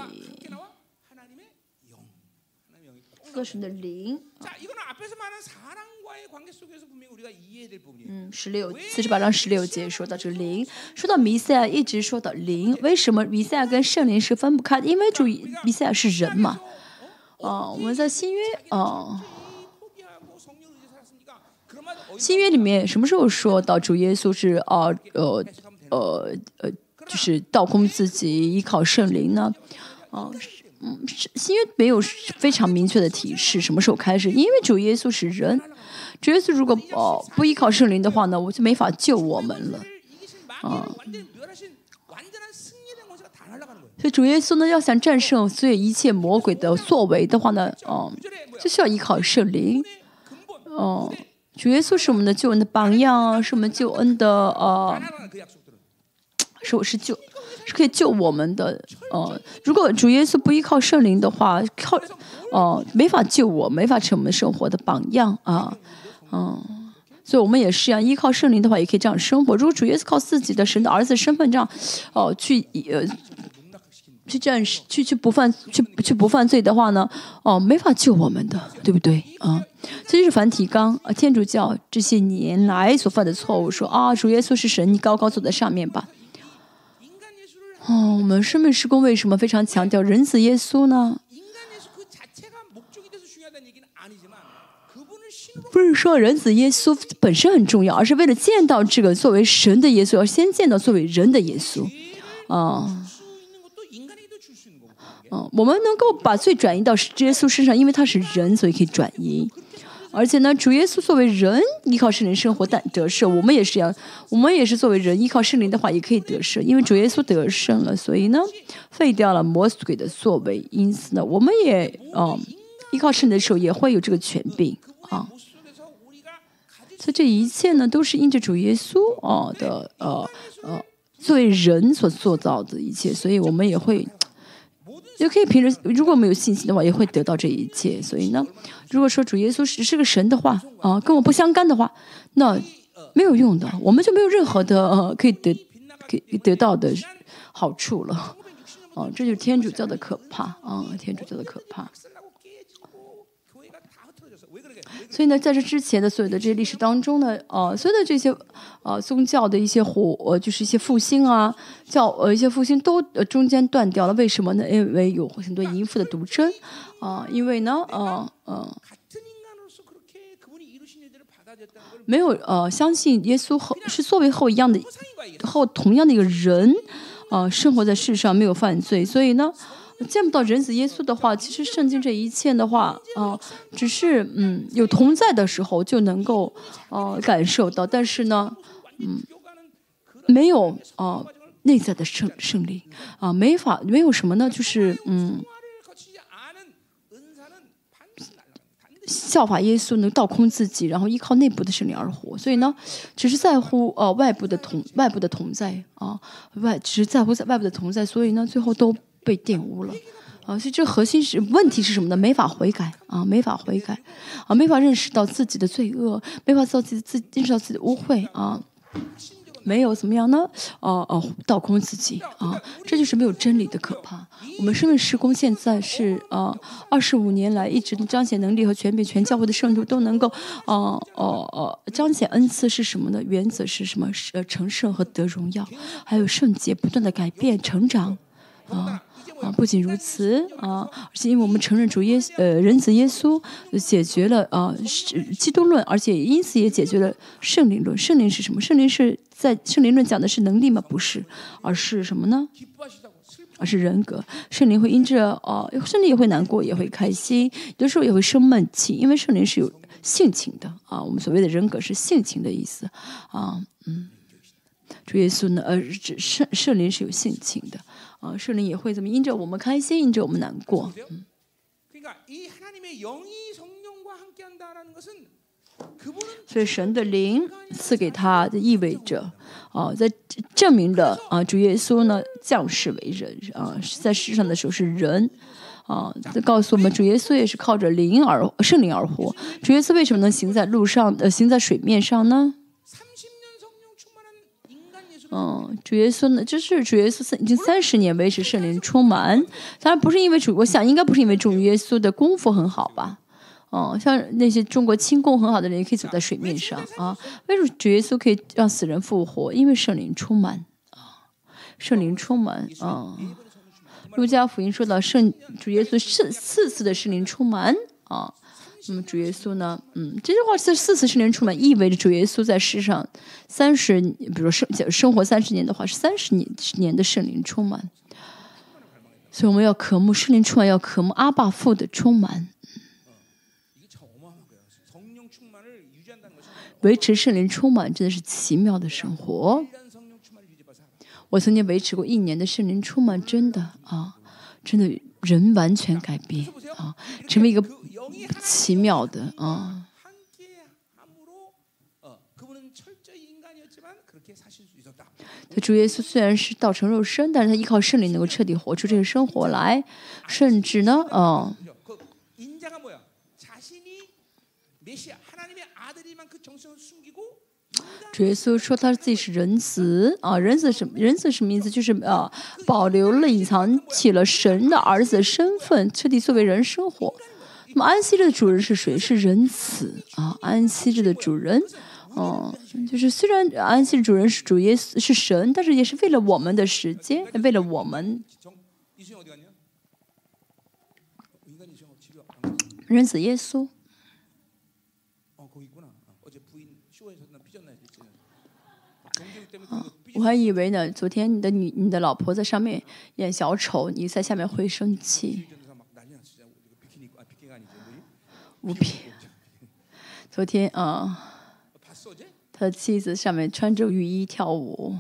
个神的灵， 자, 이거는 앞에서 말한 사랑과의 관계 속에서 분명히 우리가 이해해야 될 부분이에요. 嗯，十六四十八章十六节说到这个灵，说到弥赛亚一直说到灵，为什么弥赛亚跟圣灵是分不开的？因为主弥赛亚是人嘛。哦、我们在新约，哦、 포기하고 성령을 의지 살았으니까 그러면 어디 新约里面什么时候说到主耶稣是呃呃呃呃，就是倒空自己，依靠圣灵呢？哦、是 嗯是因为没有非常明确的提示什么时候开始因为主耶稣是人。主耶稣如果哦不依靠圣灵的话呢我就没法救我们了。啊。所以主耶稣呢要想战胜所有一切魔鬼的作为的话呢嗯就需要依靠圣灵。嗯主耶稣是我们的救恩的榜样是我们救恩的呃是我是救是可以救我们的。呃，如果主耶稣不依靠圣灵的话，靠呃没法救我，没法成我们生活的榜样啊，嗯。所以我们也是一样，依靠圣灵的话，也可以这样生活。如果主耶稣靠自己的神的儿子身份这样，哦、去呃去这样去去不犯去去不犯罪的话呢，哦、没法救我们的，对不对啊？这就是梵蒂冈啊，天主教这些年来所犯的错误，说啊，主耶稣是神，你高高坐在上面吧。哦，我们生命施工为什么非常强调人子耶稣呢？不是说人子耶稣本身很重要，而是为了见到这个作为神的耶稣，而先见到作为人的耶稣。嗯，我们能够把罪转移到耶稣身上，因为他是人，所以可以转移。而且呢，主耶稣作为人依靠圣灵生活，但得胜，我们也是要，我们也是作为人依靠圣灵的话，也可以得胜，因为主耶稣得胜了，所以呢，废掉了魔鬼的作为，因此呢，我们也嗯依靠圣灵的时候也会有这个权柄啊。所以这一切呢，都是因着主耶稣啊的呃呃作为人所塑造的一切，所以我们也会。也可以凭着，如果没有信心的话，也会得到这一切。所以呢，如果说主耶稣是是个神的话啊、跟我不相干的话，那没有用的，我们就没有任何的呃可以得可以得到的好处了。哦、这就是天主教的可怕啊、天主教的可怕。所以呢在这之前的所有的这些历史当中呢呃所有的这些呃宗教的一些火呃就是一些复兴啊教呃一些复兴都呃中间断掉了。为什么呢？因为有很多淫妇的毒针啊因为呢呃呃没有呃相信耶稣后是作为后一样的后同样的一个人呃生活在世上没有犯罪。所以呢见不到人子耶稣的话，其实圣经这一切的话，啊，只是嗯有同在的时候就能够呃感受到，但是呢，嗯，没有呃内在的胜胜利，啊，没法，没有什么呢，就是嗯效法耶稣能倒空自己，然后依靠内部的胜利而活，所以呢，只是在乎呃外部的同外部的同在，啊，外，只是在乎在外部的同在，所以呢，最后都。被玷污了啊。所以这核心是问题是什么呢？没法悔改啊，没法悔改啊，没法认识到自己的罪恶，没法知道自己自认识到自己的污秽啊。没有怎么样呢？哦哦，倒空自己啊，这就是没有真理的可怕。我们生命施工现在是啊，二十五年来一直彰显能力和权柄，全教会的圣徒都能够哦哦哦彰显恩赐是什么呢？原则是什么？呃，成圣和得荣耀，还有圣洁，不断的改变成长啊。啊，不仅如此啊，而且因为我们承认主耶呃人子耶稣解决了啊基督论，而且因此也解决了圣灵论。圣灵是什么？圣灵是在圣灵论讲的是能力吗？不是，而是什么呢？而是人格。圣灵会因着哦，圣灵也会难过，也会开心，有的时候也会生闷气，因为圣灵是有性情的啊。我们所谓的人格是性情的意思啊，嗯。主耶稣呢？呃，圣圣灵是有性情的。啊，圣灵也会怎么因着我们开心，因着我们难过。所以神的灵赐给他的意味着，啊，在证明了啊，主耶稣呢降世为人啊，在世上的时候是人啊，告诉我们主耶稣也是靠着灵而圣灵而活。主耶稣为什么能行在路上，呃，行在水面上呢？嗯，主耶稣呢，就是主耶稣已经三十年维持圣灵充满，当然不是因为主，我想应该不是因为主耶稣的功夫很好吧？哦，像那些中国轻功很好的人也可以走在水面上啊。为什么主耶稣可以让死人复活？因为圣灵充满啊，圣灵充满啊。路加福音说到圣主耶稣四四次的圣灵充满啊。那么主耶稣呢？嗯，这句话是四次圣灵充满，意味着主耶稣在世上三十，比如生生活三十年的话，是三十年年的圣灵充满。所以我们要渴慕圣灵充满，要渴慕阿爸父的充满。维持圣灵充满真的是奇妙的生活。我曾经维持过一年的圣灵充满，真的啊，真的人完全改变啊，成为一个。奇妙的啊！他主耶稣虽然是道成肉身，但是他依靠圣灵能够彻底活出这个生活来，甚至呢，啊，主耶稣说他自己是仁慈啊，仁慈什么？仁慈什么意思？就是啊，保留了、隐藏起了神的儿子的身份，彻底作为人生活。那么安息日的主人是谁？是仁慈啊！安息日的主人，哦，就是虽然安息日主人是主耶稣是神，但是也是为了我们的时间，为了我们。仁慈耶稣。我还以为呢，昨天你的女、你的老婆在上面演小丑，你在下面会生气。物品。昨天啊，他的妻子上面穿着雨衣跳舞。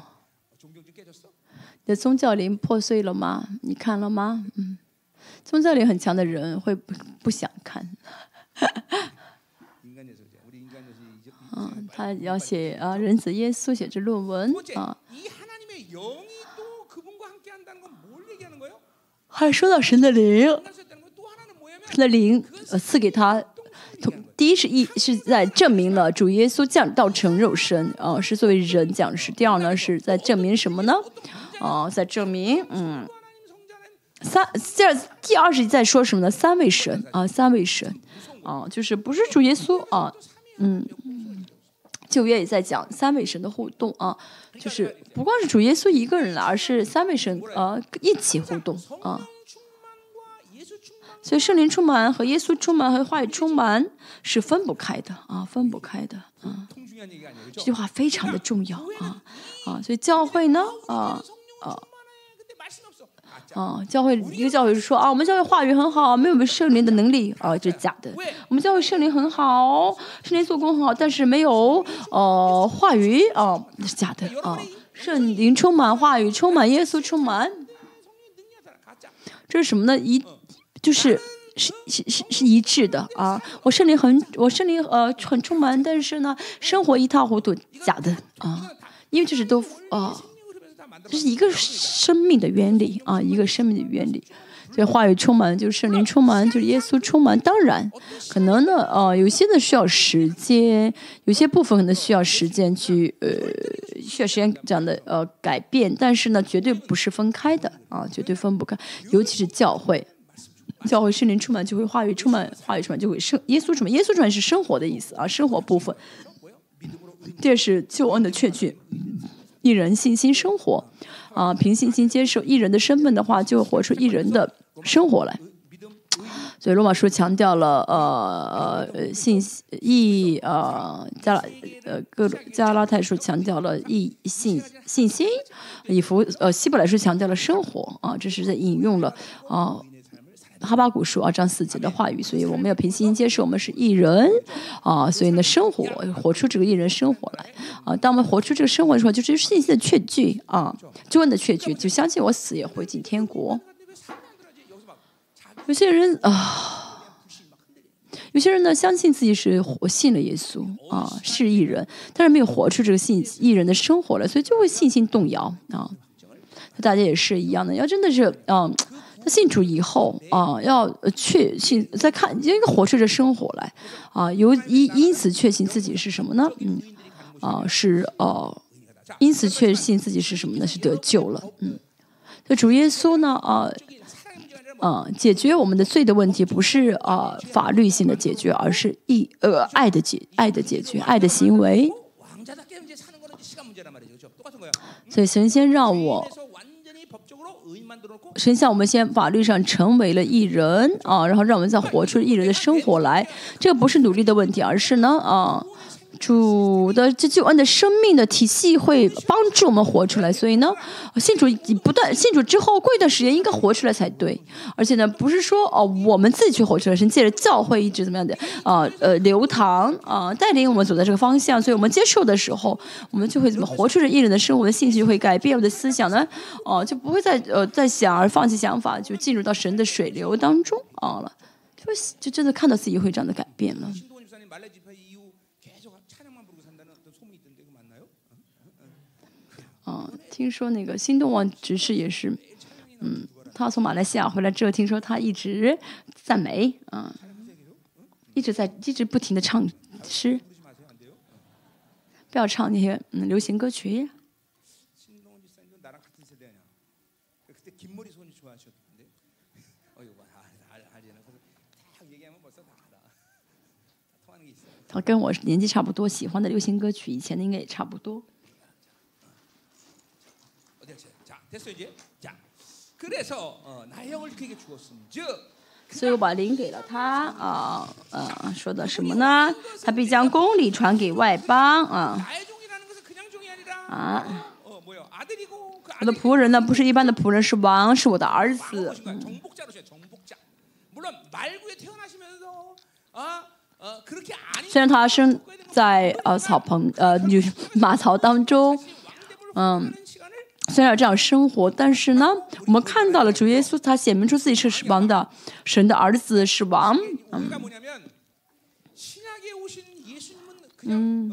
你的宗教灵破碎了吗？你看了吗？嗯，宗教灵很强的人会不不想看。嗯，他要写啊，人子耶稣写这论文啊。还说到神的灵，神的灵呃赐给他。第一是一是在证明了主耶稣降道成肉身啊，是作为人讲是。第二呢是在证明什么呢？啊，在证明嗯，三第二第二是在说什么呢？三位神啊，三位神啊，就是不是主耶稣啊，嗯，旧约也在讲三位神的互动啊，就是不光是主耶稣一个人了，而是三位神啊一起互动啊。所以圣灵充满和耶稣充满和话语充满是分不开的啊，分不开的啊。这句话非常的重要啊啊！所以教会呢啊啊啊，教会一个教会说啊，我们教会话语很好，没有圣灵的能力啊，这是假的。我们教会圣灵很好，圣灵做工很好，但是没有呃话语啊，那是假的啊。圣灵充满话语，充满耶稣充满，这是什么呢？一就是是是是是一致的啊。我圣灵很我圣灵呃很充满，但是呢，生活一塌糊涂，假的啊。因为这是都啊，这是一个生命的原理啊，一个生命的原理。所以话语充满，就是圣灵充满，就是耶稣充满。当然，可能呢，呃，有些呢需要时间，有些部分可能需要时间去，呃，需要时间这样的呃改变。但是呢，绝对不是分开的啊，绝对分不开。尤其是教会，教会圣灵充满就会话语充满，话语充满就会生耶稣充满。耶稣充满是生活的意思啊，生活部分。这是救恩的确据，一人信心生活啊，凭信心接受一人的身份的话，就活出一人的。生活来，所以罗马书强调了呃呃信义呃加拉呃各加拉太书强调了义信信心，以弗呃希伯来书强调了生活啊，这是在引用了啊哈巴古书二章四节的话语，所以我们要凭信心接受我们是艺人啊，所以呢生活活出这个艺人生活来啊，当我们活出这个生活的时候，就是信心的确据啊，就问的确据，就相信我死也会进天国。有些人啊，有些人呢，相信自己是活信了耶稣啊，是艺人，但是没有活出这个信艺人的生活了，所以就会信心动摇啊。大家也是一样的，要真的是啊，信主以后啊，要确信再看应该活出这生活来啊，由因因此确信自己是什么呢？嗯啊，是呃，因此确信自己是什么呢？是得救了。嗯，那主耶稣呢啊。嗯，解决我们的罪的问题不是啊法律性的解决，而是义呃爱的解爱的解决爱的行为。所以神仙让我，神像我们先法律上成为了艺人啊，然后让我们再活出艺人的生活来。这个不是努力的问题，而是呢啊。主的这救恩的生命的体系会帮助我们活出来，所以呢，信主不断信主之后过一段时间应该活出来才对。而且呢，不是说哦我们自己去活出来，是借着教会一直怎么样的啊呃流淌啊带领我们走在这个方向。所以我们接受的时候，我们就会怎么活出这艺人的生活的信息会改变我的思想呢？哦就不会再呃再想而放弃想法，就进入到神的水流当中啊了，就就真的看到自己会这样的改变了。嗯，听说那个新东王爵士也是，嗯，他从马来西亚回来之后，听说他一直赞美，嗯，一直在一直不停的唱诗，不要唱那些嗯流行歌曲。他跟我年纪差不多，喜欢的流行歌曲以前的应该也差不多。所以我把灵给了他啊啊，说的什么呢？他必将公理传给外邦啊啊！我的仆人呢，不是一般的仆人，是王，是我的儿子。虽然他生在呃草棚呃就是马槽当中，嗯。虽然这样生活，但是呢，我们看到了主耶稣，他显明出自己是王的，神的儿子是王。嗯，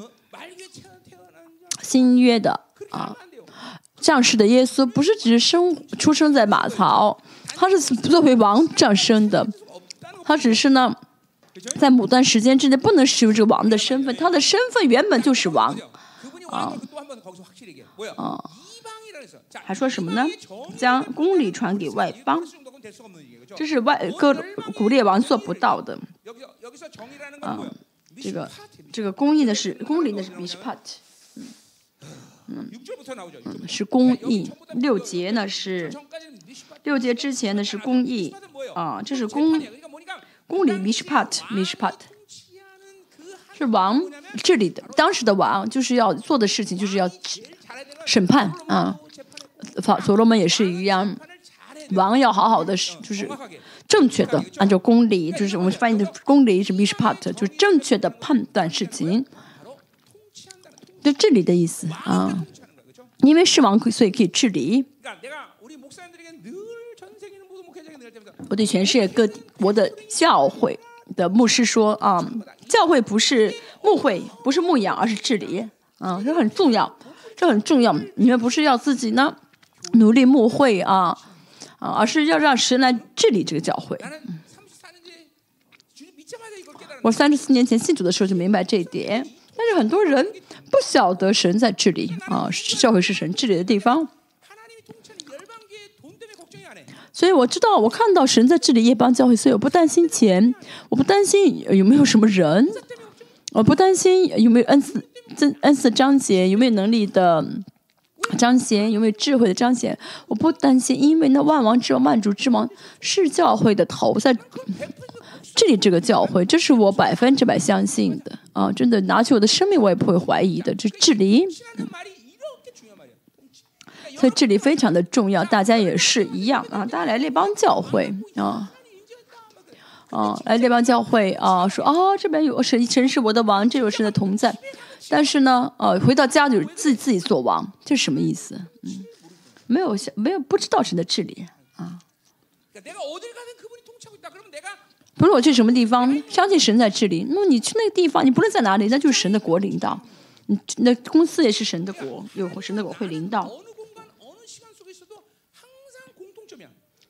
新约的啊，降世的耶稣不是只是生出生在马槽，他是作为王降生的，他只是呢，在某段时间之内不能使用这个王的身份，他的身份原本就是王。啊。啊。还说什么呢？将公理传给外邦，这是外各古列王做不到的。啊，这个这个公义的是公理的是 bishpat，嗯嗯嗯，是公义。六节呢是六节之前的是公义啊，这是公公理 bishpat bishpat，是王这里的当时的王就是要做的事情就是要审判啊。法，所罗门也是一样，王要好好的是，就是正确的，按照公理，就是我们翻译的公理是 bishop，就是正确的判断事情。就这里的意思啊，因为是王，所以可以治理。我对全世界各国的教会的牧师说，啊，教会不是牧会，不是牧养，而是治理。啊，这很重要，这很重要，你们不是要自己呢？努力牧会啊，啊，而是要让神来治理这个教会。我三十四年前信主的时候就明白这一点，但是很多人不晓得神在治理啊，教会是神治理的地方。所以我知道，我看到神在治理夜班教会，所以我不担心钱，我不担心有没有什么人，我不担心有没有恩赐、恩赐章节，有没有能力的彰显，有没有智慧的彰显？我不担心，因为那万王之王、万主之王是教会的头，在这里这个教会，这是我百分之百相信的啊！真的，拿起我的生命，我也不会怀疑的。这治理，所以治理非常的重要，大家也是一样啊！大家来列邦教会啊。哦，来列邦教会啊，说哦，这边有神，神是我的王，这有神的同在。但是呢，呃，回到家就是自己自己做王，这是什么意思？嗯，没有没有不知道神的治理啊。不论我去什么地方，相信神在治理。那么你去那个地方，你不论在哪里，那就是神的国领导。那公司也是神的国，有神的国会领导。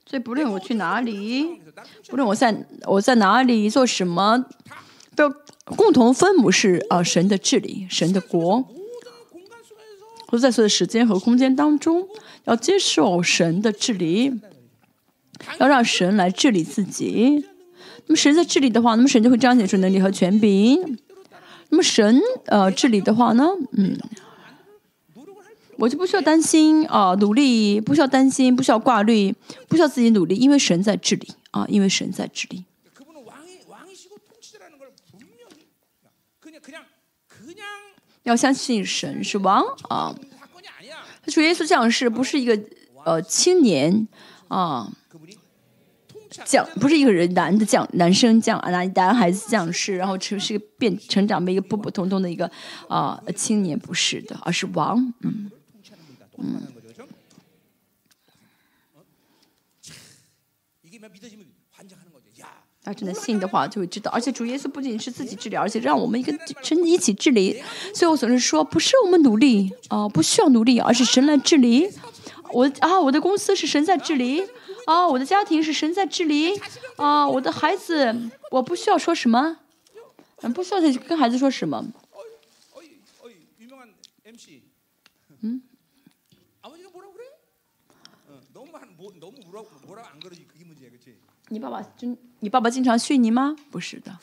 所以不论我去哪里，不论我在我在哪里做什么，都共同分母是呃神的治理，神的国。都在所有的时间和空间当中，要接受神的治理，要让神来治理自己。那么神在治理的话，那么神就会彰显出能力和权柄。那么神呃治理的话呢？嗯。我就不需要担心啊努力，不需要担心，不需要挂虑，不需要自己努力，因为神在治理啊，因为神在治理。要相信神是王啊。主耶稣降世不是一个呃青年啊，降不是一个人男的降男生降啊男男孩子降世，然后成是个变成长为一个普普通通的一个啊青年，不是的，而是王，嗯嗯。他,真的信的话，就会知道。而且主耶稣不仅是自己治理，而且让我们一个神一起治理。所以我总是说，不是我们努力啊、不需要努力，而是神来治理。我啊，我的公司是神在治理啊，我的家庭是神在治理啊，我的孩子，我不需要说什么，嗯，不需要再跟孩子说什么。你爸爸就你爸爸经常训你吗？不是的，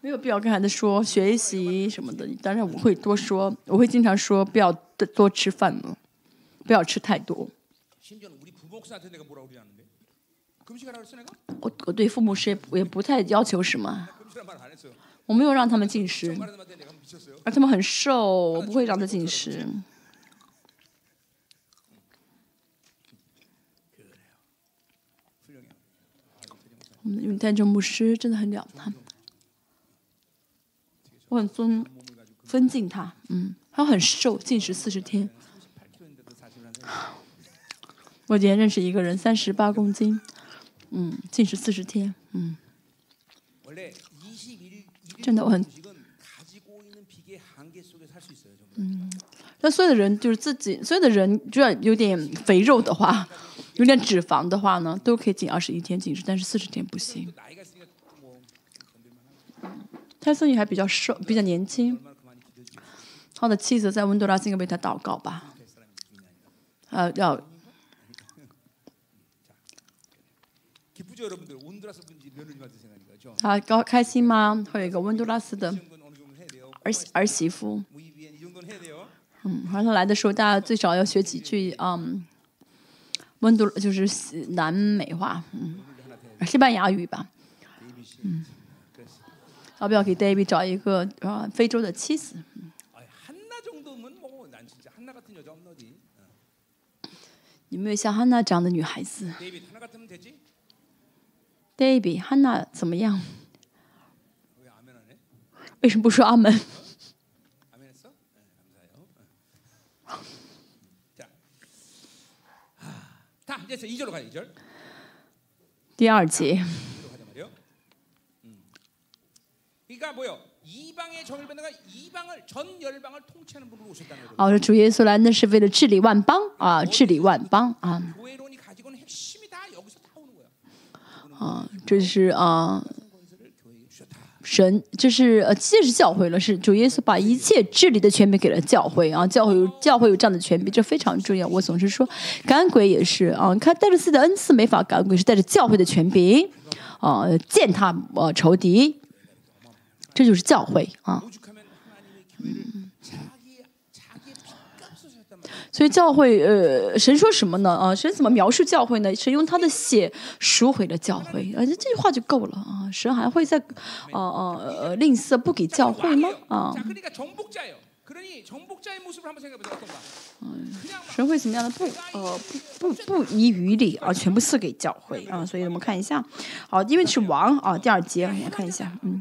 没有必要跟孩子说学习什么的。当然我会多说，我会经常说不要多吃饭了，不要吃太多。我我对父母是也不太要求什么，我没有让他们进食，而他们很瘦，我不会让他进食。因为单程牧师真的很了不得。我很尊尊敬他，嗯他很瘦，进食四十天。我今天认识一个人，三十八公斤，嗯，进食四十天。嗯，真的我很。嗯，那所有的人就是自己，所有的人，就要有点肥肉的话。有点脂肪的话呢都可以进二十一天进食但是四十天不行。泰森你还比较瘦比较年轻。他的妻子在温多拉斯应该为他祷告吧。呃要。他高开心吗？会有一个温多拉斯的儿媳儿媳妇。嗯反正来的时候大家最少要学几句嗯温度就是南美话，嗯，西班牙语吧，嗯，要不要给 David 找一个啊非洲的妻子？有没有像 Hanna 这样的女孩子。David，Hanna 怎么样？为什么不说阿门？看这是一就是第二集哦这主耶稣来那是为了治理万邦。啊治理万邦啊。啊这是啊神就是呃，既是教会了，是主耶稣把一切治理的权柄给了教会啊，教会有教会有这样的权柄，这非常重要。我总是说，赶鬼也是啊，你看带着自己的恩赐没法赶鬼，是带着教会的权柄啊，践踏呃仇敌，这就是教会啊。嗯所以教会，呃，神说什么呢？啊，神怎么描述教会呢？神用他的血赎回了教会，啊，这句话就够了啊。神还会在，呃呃，吝啬不给教会吗？啊。嗯，神会怎么样的？不，呃，不不不遗余力啊，全部赐给教会啊。所以我们看一下，好，因为是王啊，第二节我们看一下，嗯，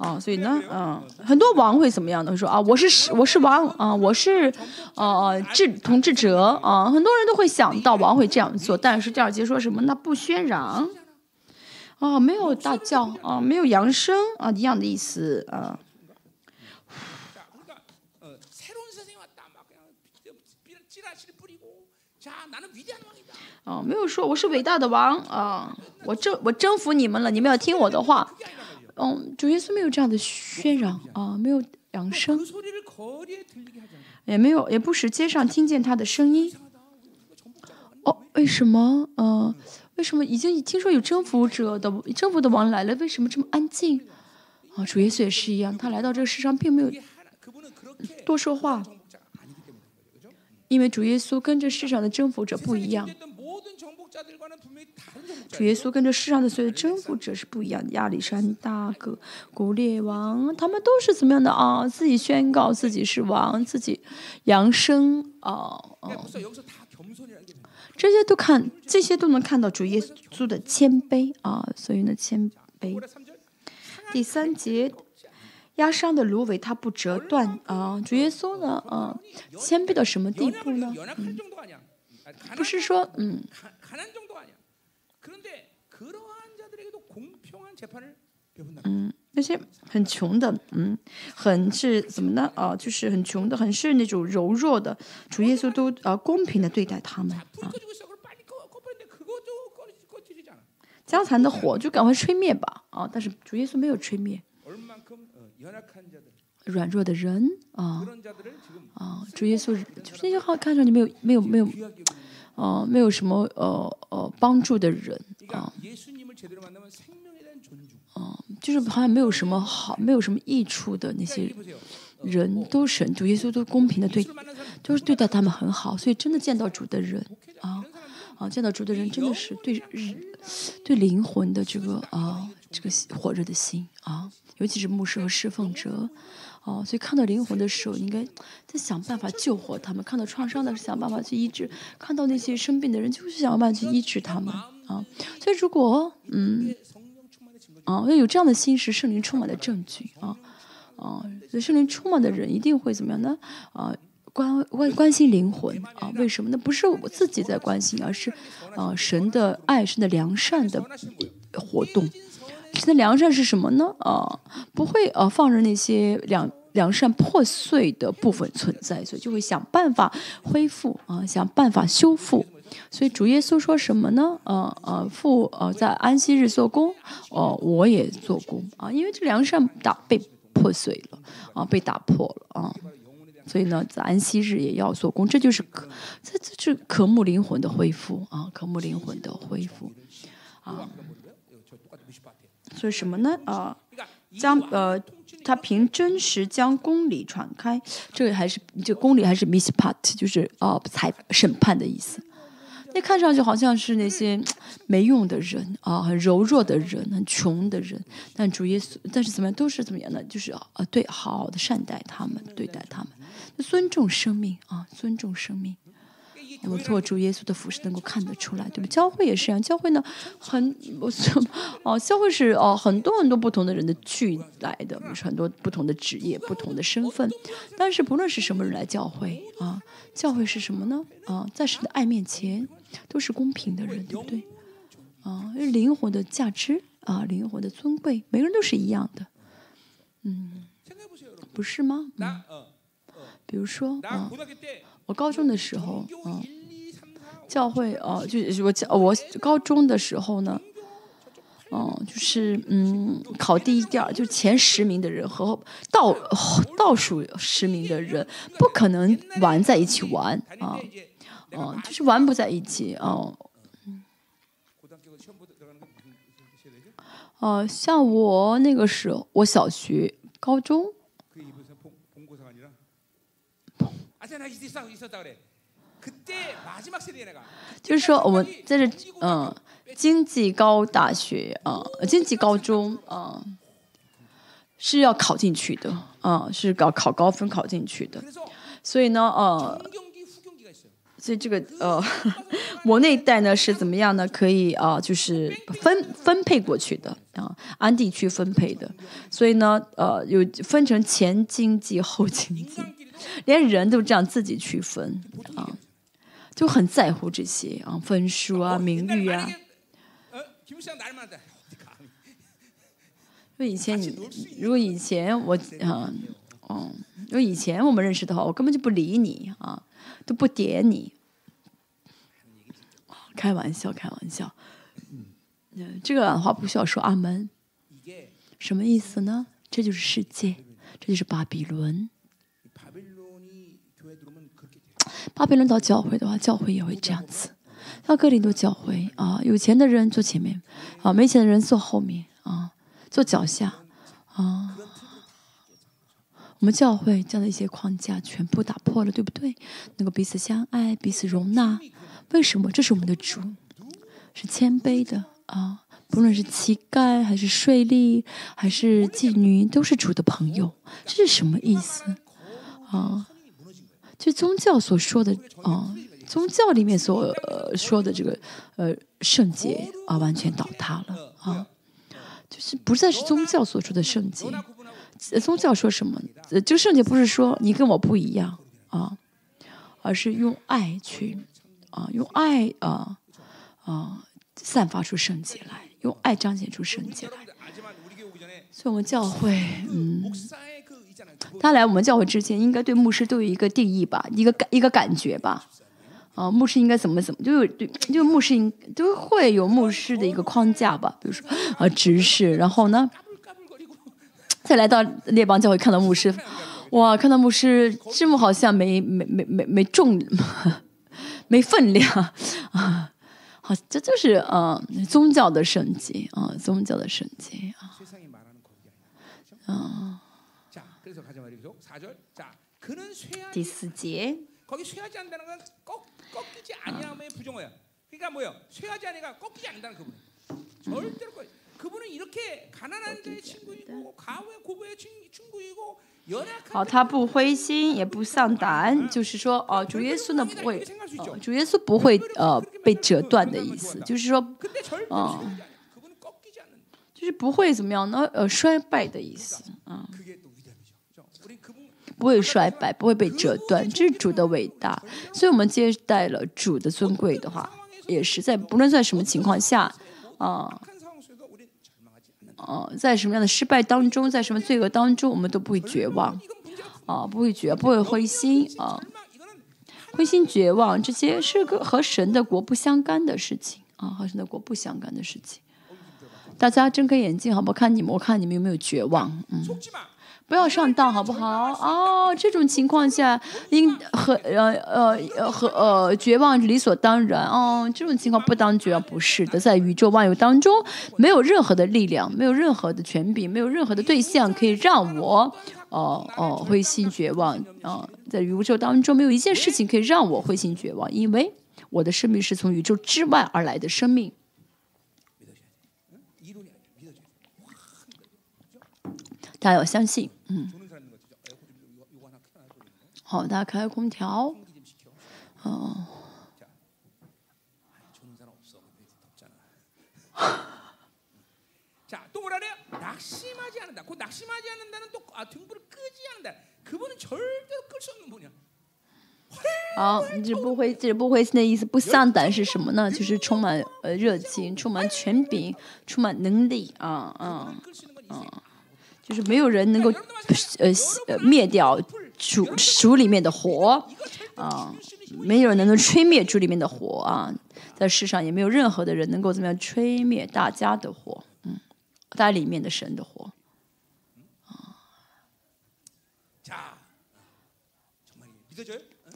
啊，所以呢，嗯，很多王会怎么样呢？说，啊，我是我是王，啊，我是呃治统治者，啊，很多人都会想到王会这样做，但是第二节说什么，那不喧嚷。啊，没有大叫，啊，没有扬声，啊，一样的意思。啊。没有说我是伟大的王，啊，我征我征服你们了，你们要听我的话。嗯，主耶稣没有这样的喧嚷啊，没有扬声，也没有，也不使街上听见他的声音。哦，为什么？嗯，为什么已经听说有征服者的征服的王来了，为什么这么安静？啊，主耶稣也是一样，他来到这个世上并没有多说话，因为主耶稣跟这世上的征服者不一样。主耶稣跟这世上的所有征服者是不一样的，亚历山大、个古列王，他们都是怎么样的啊？自己宣告自己是王，自己扬声啊啊！这些都看，这些都能看到主耶稣的谦卑啊，所以呢，谦卑。第三节，压伤的芦苇它不折断啊，主耶稣呢啊，谦卑到什么地步呢？嗯、不是说嗯。嗯那些很穷的嗯很是怎么呢？啊就是很穷的很是那种柔弱的主耶稣都啊公平的对待他们啊。江残的火就赶快吹灭吧。啊但是主耶稣没有吹灭。软弱的人啊。啊主耶稣就是那些号看上去没有没有没有啊，没有什么呃呃帮助的人啊，就是好像没有什么好，没有什么益处的。那些人都神，就耶稣都公平的，对，都是对待他们很好。所以真的见到主的人啊，啊，见到主的人真的是对日对灵魂的这个啊，这个火热的心啊，尤其是牧师和侍奉者。哦所以看到灵魂的时候应该在想办法救活他们。看到创伤的想办法去医治。看到那些生病的人就是想办法去医治他们。啊所以如果嗯啊要有这样的心是圣灵充满的证据。啊啊所以圣灵充满的人一定会怎么样呢？啊关关关心灵魂。啊为什么呢？不是我自己在关心而是啊神的爱神的良善的活动。神的良善是什么呢？啊不会啊放任那些两良善破碎的部分存在，所以就会想办法恢复啊，想办法修复。所以主耶稣说什么呢？呃呃，父呃在安息日做工，呃我也做工啊，因为这良善打被破碎了啊，被打破了啊。所以呢，在安息日也要做工，这就是可，这这是渴慕灵魂的恢复啊，渴慕灵魂的恢复，啊，所以什么呢？啊，将呃他凭真实将公理传开，这个还是这个公理还是 mishpat，就是呃裁审判的意思。那看上去好像是那些没用的人啊，很柔弱的人，很穷的人，但主耶稣，但是怎么样都是怎么样呢？就是啊对，好好的善待他们，对待他们，尊重生命啊，尊重生命。 이我们做主耶稣的服饰能够看得出来，对吧？教会也是一样，教会呢很我哦，教会是哦很多很多不同的人的聚来的，是很多不同的职业、不同的身份。但是不论是什么人来教会啊，教会是什么呢？啊，在神的爱面前都是公平的人，对不对？啊，灵魂的价值啊，灵魂的尊贵，每个人都是一样的。嗯，不是吗？嗯，比如说啊。我高中的时候，嗯，教会哦，就是我教我高中的时候呢，嗯，就是嗯，考第一、第二，就前十名的人和倒倒数十名的人不可能玩在一起玩啊，哦，就是玩不在一起哦。哦，像我那个时候，我小学、高中。就是说，我们在这嗯，经济高大学啊，经济高中啊，是要考进去的啊，是搞考高分考进去的。所以呢，呃，所以这个呃，我那一代呢是怎么样呢？可以啊，就是分分配过去的啊，按地区分配的。所以呢，呃，有分成前经济后经济。连人都这样自己区分啊，就很在乎这些啊，分数啊，名誉啊。因为以前 你，如果以前我啊，哦，如果以前我们认识的话，我根本就不理你啊，都不点你。开玩笑，开玩笑。嗯，这个话不需要说阿门。什么意思呢？这就是世界，这就是巴比伦。巴比伦到教会的话，教会也会这样子。像哥林多教会啊，有钱的人坐前面，啊，没钱的人坐后面，啊，坐脚下，啊。我们教会这样的一些框架全部打破了，对不对？能够彼此相爱，彼此容纳。为什么？这是我们的主，是谦卑的啊。不论是乞丐，还是税吏，还是妓女，都是主的朋友。这是什么意思？啊？就宗教所说的啊，宗教里面所说的这个呃圣洁啊，完全倒塌了啊，就是不再是宗教所说的圣洁。宗教说什么？就圣洁不是说你跟我不一样啊，而是用爱去啊，用爱啊啊散发出圣洁来，用爱彰显出圣洁来。所以我们教会嗯。他来我们教会之前，应该对牧师都有一个定义吧，一个感一个感觉吧。啊，牧师应该怎么怎么，就有对，就牧师应都会有牧师的一个框架吧。比如说啊，执事，然后呢，再来到列邦教会看到牧师，哇，看到牧师这么好像没没没没没重，没分量啊。好，这就是啊宗教的圣洁啊，宗教的圣洁啊。啊。第四节。好，他不灰心，也不丧胆，就是说，哦，主耶稣呢不会，主耶稣不会呃被折断的意思，就是说，哦，就是不会怎么样呢？呃，衰败的意思，啊。不会衰败，不会被折断，这是主的伟大。所以，我们接待了主的尊贵的话，也是在不论在什么情况下，啊，啊，在什么样的失败当中，在什么罪恶当中，我们都不会绝望，啊，不会绝，不会灰心，啊，灰心绝望这些是个和神的国不相干的事情，啊，和神的国不相干的事情。大家睁开眼睛，好不好？看你们，我看你们有没有绝望？嗯。不要上当，好不好？哦，这种情况下，应和呃呃和呃绝望理所当然。哦，这种情况不当绝望，不是的，在宇宙万有当中，没有任何的力量，没有任何的权柄，没有任何的对象可以让我哦哦灰心绝望。啊，在宇宙当中，没有一件事情可以让我灰心绝望，因为我的生命是从宇宙之外而来的生命。大家要相信。好，打开空调。哦。好。好，这不灰，这不灰，那意思不丧胆是什么呢？就是充满呃热情，充满权柄，充满能力啊啊啊！就是没有人能够呃灭掉主主里面的火啊没有人能够吹灭主里面的火啊在世上也没有任何的人能够怎么样吹灭大家的火嗯在里面的神的火啊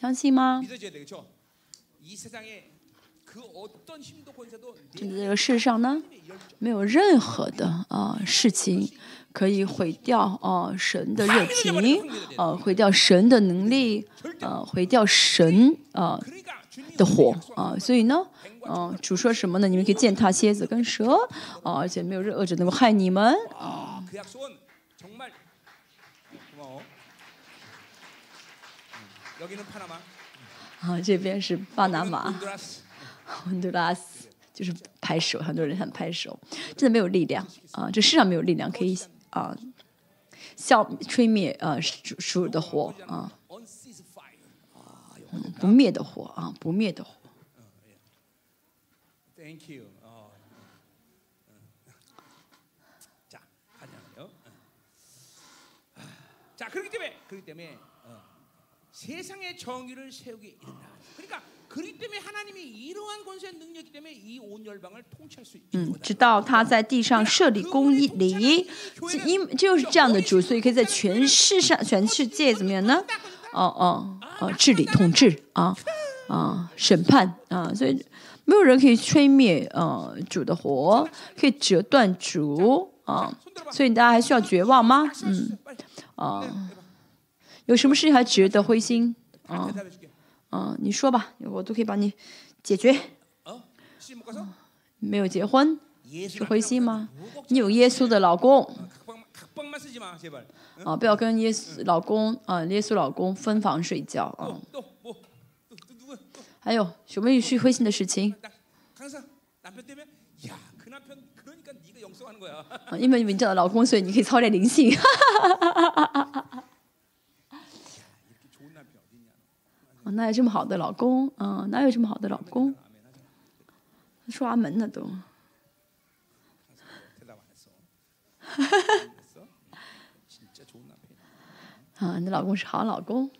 相信吗真的这个世上呢，没有任何的啊事情可以毁掉啊神的热情，啊毁掉神的能力，啊毁掉神啊的火啊。所以呢，嗯，主说什么呢？你们可以践踏蝎子跟蛇啊，而且没有任何人能够害你们啊。啊，这边是巴拿马。就是拍手很多人很拍手真的没有力量啊这世上没有力量可以啊笑吹灭呃属属的火啊不灭的火啊不灭的火。Thank you 嗯直到他在地上设立公义礼，因就是这样的主，所以可以在全世上、全世界怎么样呢？哦哦哦，治理统治啊啊，审判啊，所以没有人可以吹灭呃、啊、主的火，可以折断主啊，所以大家还需要绝望吗？嗯啊，有什么事情还值得灰心啊？你说吧我都可以帮你解决。没有结婚是灰心吗？你有耶稣的老公。啊不要跟耶稣老公啊耶稣老公分房睡觉啊还有什么有趣灰心的事情因为你们叫的老公所以你可以操点灵性哪有这么好的老公？嗯，哪有这么好的老公？刷门呢都。哈哈。啊，你老公是好老公。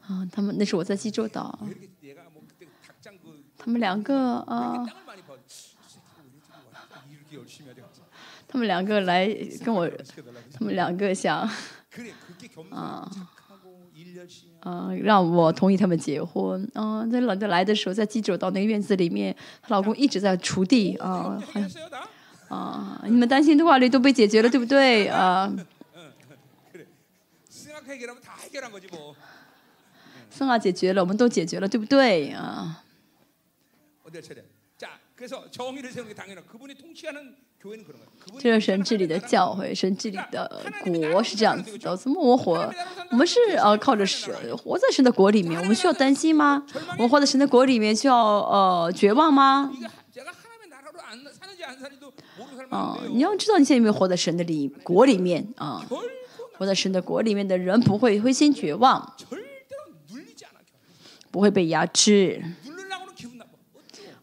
啊，他们那是我在济州岛。他们两个啊。他们两个来跟我他们两个想啊啊让我同意他们结婚。啊在老家来的时候在记者到那个院子里面她老公一直在锄地啊啊你们担心的话题都被解决了对不对？啊。分啊解决了我们都解决了对不对啊我在吃点炸可以说这是神治理的教诲，神治理的国是这样子的。怎么我活？我们是呃，靠着神，活在神的国里面。我们需要担心吗？我们活在神的国里面，需要呃绝望吗？啊，你要知道，你现在有没有活在神的里国里面啊？活在神的国里面的人不会灰心绝望，不会被压制。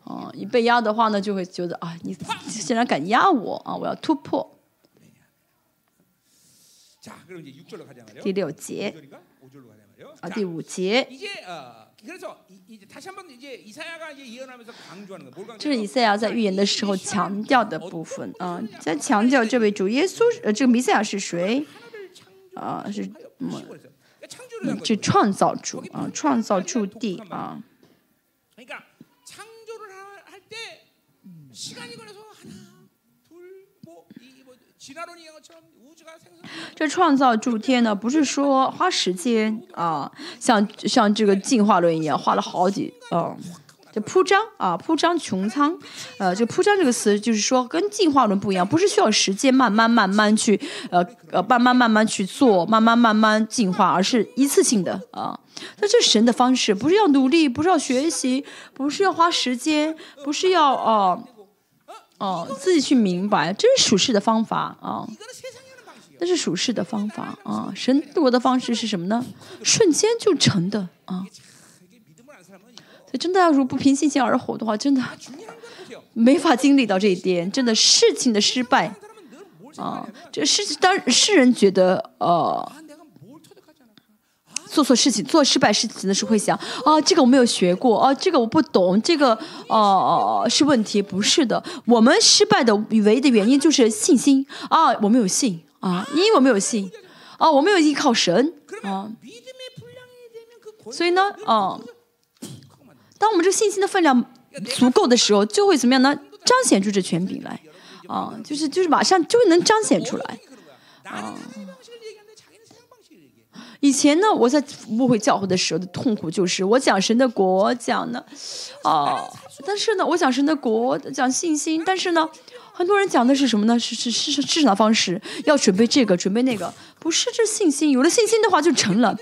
啊，一被压的话呢，就会觉得啊，你竟然敢压我啊，我要突破。第六节啊，第五节。这是以赛亚在预言的时候强调的部分啊，在强调这位主耶稣呃，这个弥赛亚是谁啊？是嗯，是创造主啊，创造主地啊。这创造诸天呢，不是说花时间啊，像像这个进化论一样，花了好几啊。就铺张啊，铺张穹苍，呃，就铺张这个词就是说跟进化论不一样，不是需要时间慢慢慢慢去，呃呃，慢慢慢慢去做，慢慢慢慢进化，而是一次性的啊。那这是神的方式，不是要努力，不是要学习，不是要花时间，不是要哦哦，自己去明白，这是属世的方法啊，那是属世的方法啊。神对我的方式是什么呢？瞬间就成的啊。所以，真的要如不凭信心而活的话，真的没法经历到这一点。真的事情的失败啊，这是当世人觉得呃。做错事情、做失败事情的时候，会想啊，这个我没有学过，啊，这个我不懂，这个哦、呃、是问题，不是的。我们失败的唯一的原因就是信心啊，我们有信啊，因为我们有信啊，我们有依靠神啊。所以呢，啊，当我们这信心的分量足够的时候，就会怎么样呢？彰显出这权柄来啊，就是就是马上就能彰显出来啊。以前呢，我在误会教会的时候的痛苦就是，我讲神的国讲呢，哦，但是呢，我讲神的国讲信心，但是呢，很多人讲的是什么呢？是是是市场方式，要准备这个，准备那个，不是这信心。有了信心的话就成了，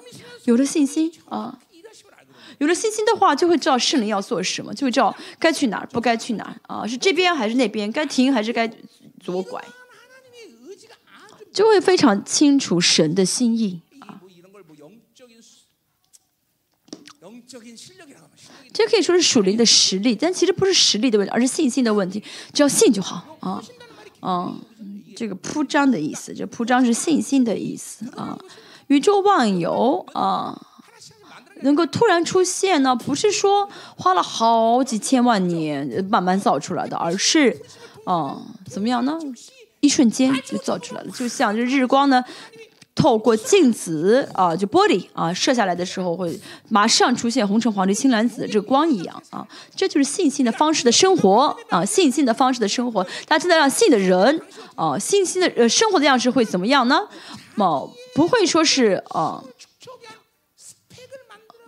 有了信心啊，有了信心的话就会知道圣灵要做什么，就会知道该去哪儿，不该去哪儿啊，是这边还是那边？该停还是该左拐？就会非常清楚神的心意。这可以说是属灵的实力，但其实不是实力的问题，而是信心的问题。只要信就好啊，啊，这个铺张的意思，这铺张是信心的意思啊。宇宙万有啊，能够突然出现呢，不是说花了好几千万年慢慢造出来的，而是啊，怎么样呢？一瞬间就造出来了，就像这日光呢。透过镜子啊，就玻璃啊，射下来的时候会马上出现红橙黄绿青蓝紫的这个光一样啊。这就是信心的方式的生活啊，信心的方式的生活。大家知道，让信的人啊，信心的呃，生活的样式会怎么样呢？哦，不会说是啊，